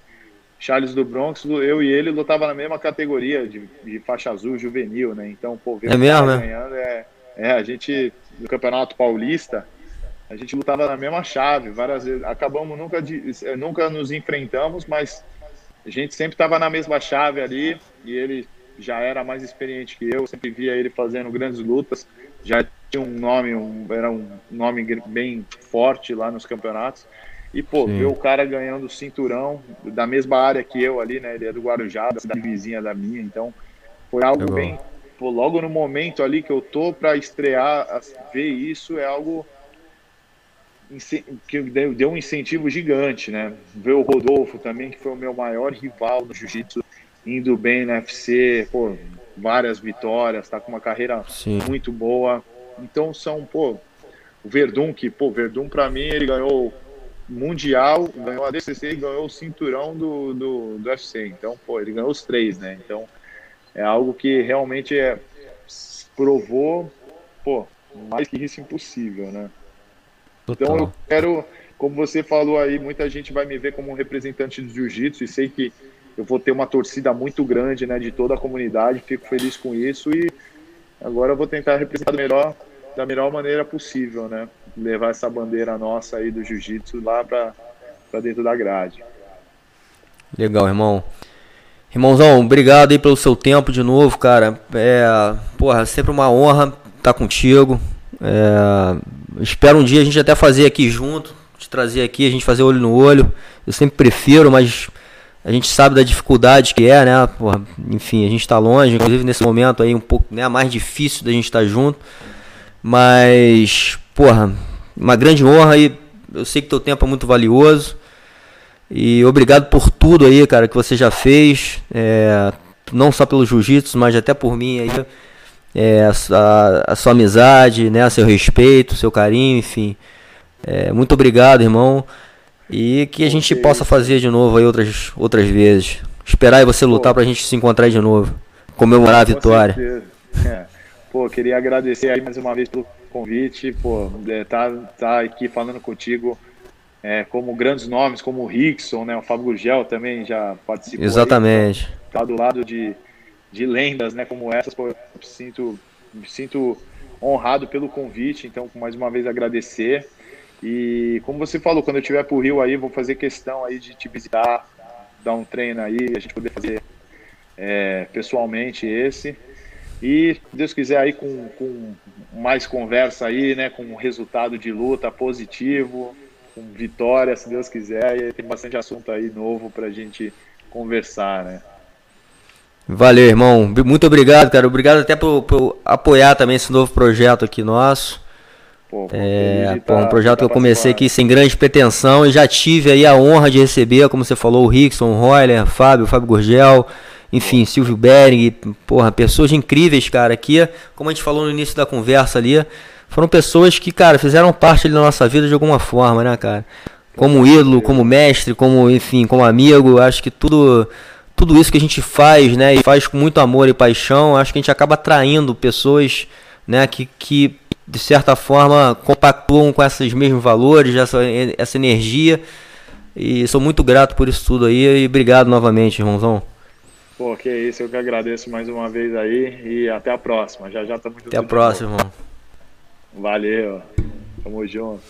Charles do Bronx, eu e ele lutava na mesma categoria de, de faixa azul juvenil, né? Então, pô, ver é mesmo, né? ganhando é, é, a gente no Campeonato Paulista, a gente lutava na mesma chave, várias vezes. Acabamos nunca de, nunca nos enfrentamos, mas a gente sempre estava na mesma chave ali e ele já era mais experiente que eu, sempre via ele fazendo grandes lutas, já tinha um nome, um, era um nome bem forte lá nos campeonatos. E, pô, Sim. ver o cara ganhando cinturão da mesma área que eu ali, né? Ele é do Guarujá, da cidade vizinha da minha, então foi algo Legal. bem. Pô, logo no momento ali que eu tô para estrear, ver isso é algo que deu um incentivo gigante, né? Ver o Rodolfo também, que foi o meu maior rival no jiu-jitsu, indo bem na UFC, pô, várias vitórias, tá com uma carreira Sim. muito boa. Então são, pô, o Verdun, que, pô, Verdun para mim ele ganhou mundial, ganhou a DCC e ganhou o cinturão do, do, do UFC. Então, pô, ele ganhou os três, né? Então, é algo que realmente é, provou, pô, mais que isso impossível, né? Total. Então, eu quero, como você falou aí, muita gente vai me ver como um representante do jiu-jitsu e sei que eu vou ter uma torcida muito grande, né, de toda a comunidade, fico feliz com isso e agora eu vou tentar representar melhor, da melhor maneira possível, né? levar essa bandeira nossa aí do jiu-jitsu lá para dentro da grade. Legal, irmão. Irmãozão, obrigado aí pelo seu tempo de novo, cara. É, porra, sempre uma honra estar tá contigo. É, espero um dia a gente até fazer aqui junto, te trazer aqui, a gente fazer olho no olho. Eu sempre prefiro, mas a gente sabe da dificuldade que é, né? Porra, enfim, a gente está longe, inclusive nesse momento aí um pouco né, mais difícil da gente estar tá junto. Mas, porra, uma grande honra e eu sei que teu tempo é muito valioso. E obrigado por tudo aí, cara, que você já fez. É, não só pelo jiu-jitsu, mas até por mim aí. É, a, a, sua amizade, né, seu respeito, seu carinho, enfim. É, muito obrigado, irmão. E que a gente possa fazer de novo aí outras, outras vezes. Esperar e você lutar para a gente se encontrar de novo. Comemorar a vitória. É. Pô, queria agradecer aí mais uma vez pelo convite. Pô, é, tá, tá aqui falando contigo é, como grandes nomes, como o Rickson, né? O Fábio Gurgel também já participou. Exatamente. Aí, tá do lado de, de lendas, né? Como essas, pô, eu sinto, me sinto honrado pelo convite. Então, mais uma vez agradecer. E como você falou, quando eu estiver pro Rio aí, vou fazer questão aí de te visitar, dar um treino aí, a gente poder fazer é, pessoalmente esse. E, se Deus quiser, aí com, com mais conversa aí, né? Com resultado de luta positivo, com vitória, se Deus quiser. E tem bastante assunto aí novo pra gente conversar, né? Valeu, irmão. Muito obrigado, cara. Obrigado até por, por apoiar também esse novo projeto aqui nosso. Pô, é, pô, um projeto que eu comecei aqui sem grande pretensão e já tive aí a honra de receber, como você falou, o Rickson, o Royler, Fábio, Fábio Gurgel, enfim, Silvio Bering, porra, pessoas incríveis, cara, aqui, como a gente falou no início da conversa ali, foram pessoas que, cara, fizeram parte ali da nossa vida de alguma forma, né, cara? Como ídolo, como mestre, como, enfim, como amigo, acho que tudo tudo isso que a gente faz, né, e faz com muito amor e paixão, acho que a gente acaba atraindo pessoas, né, que, que de certa forma compactuam com esses mesmos valores, essa, essa energia. E sou muito grato por isso tudo aí e obrigado novamente, irmãozão. Pô, que isso, eu que agradeço mais uma vez aí e até a próxima. Já já tá muito Até a próxima, irmão. Valeu. Tamo junto.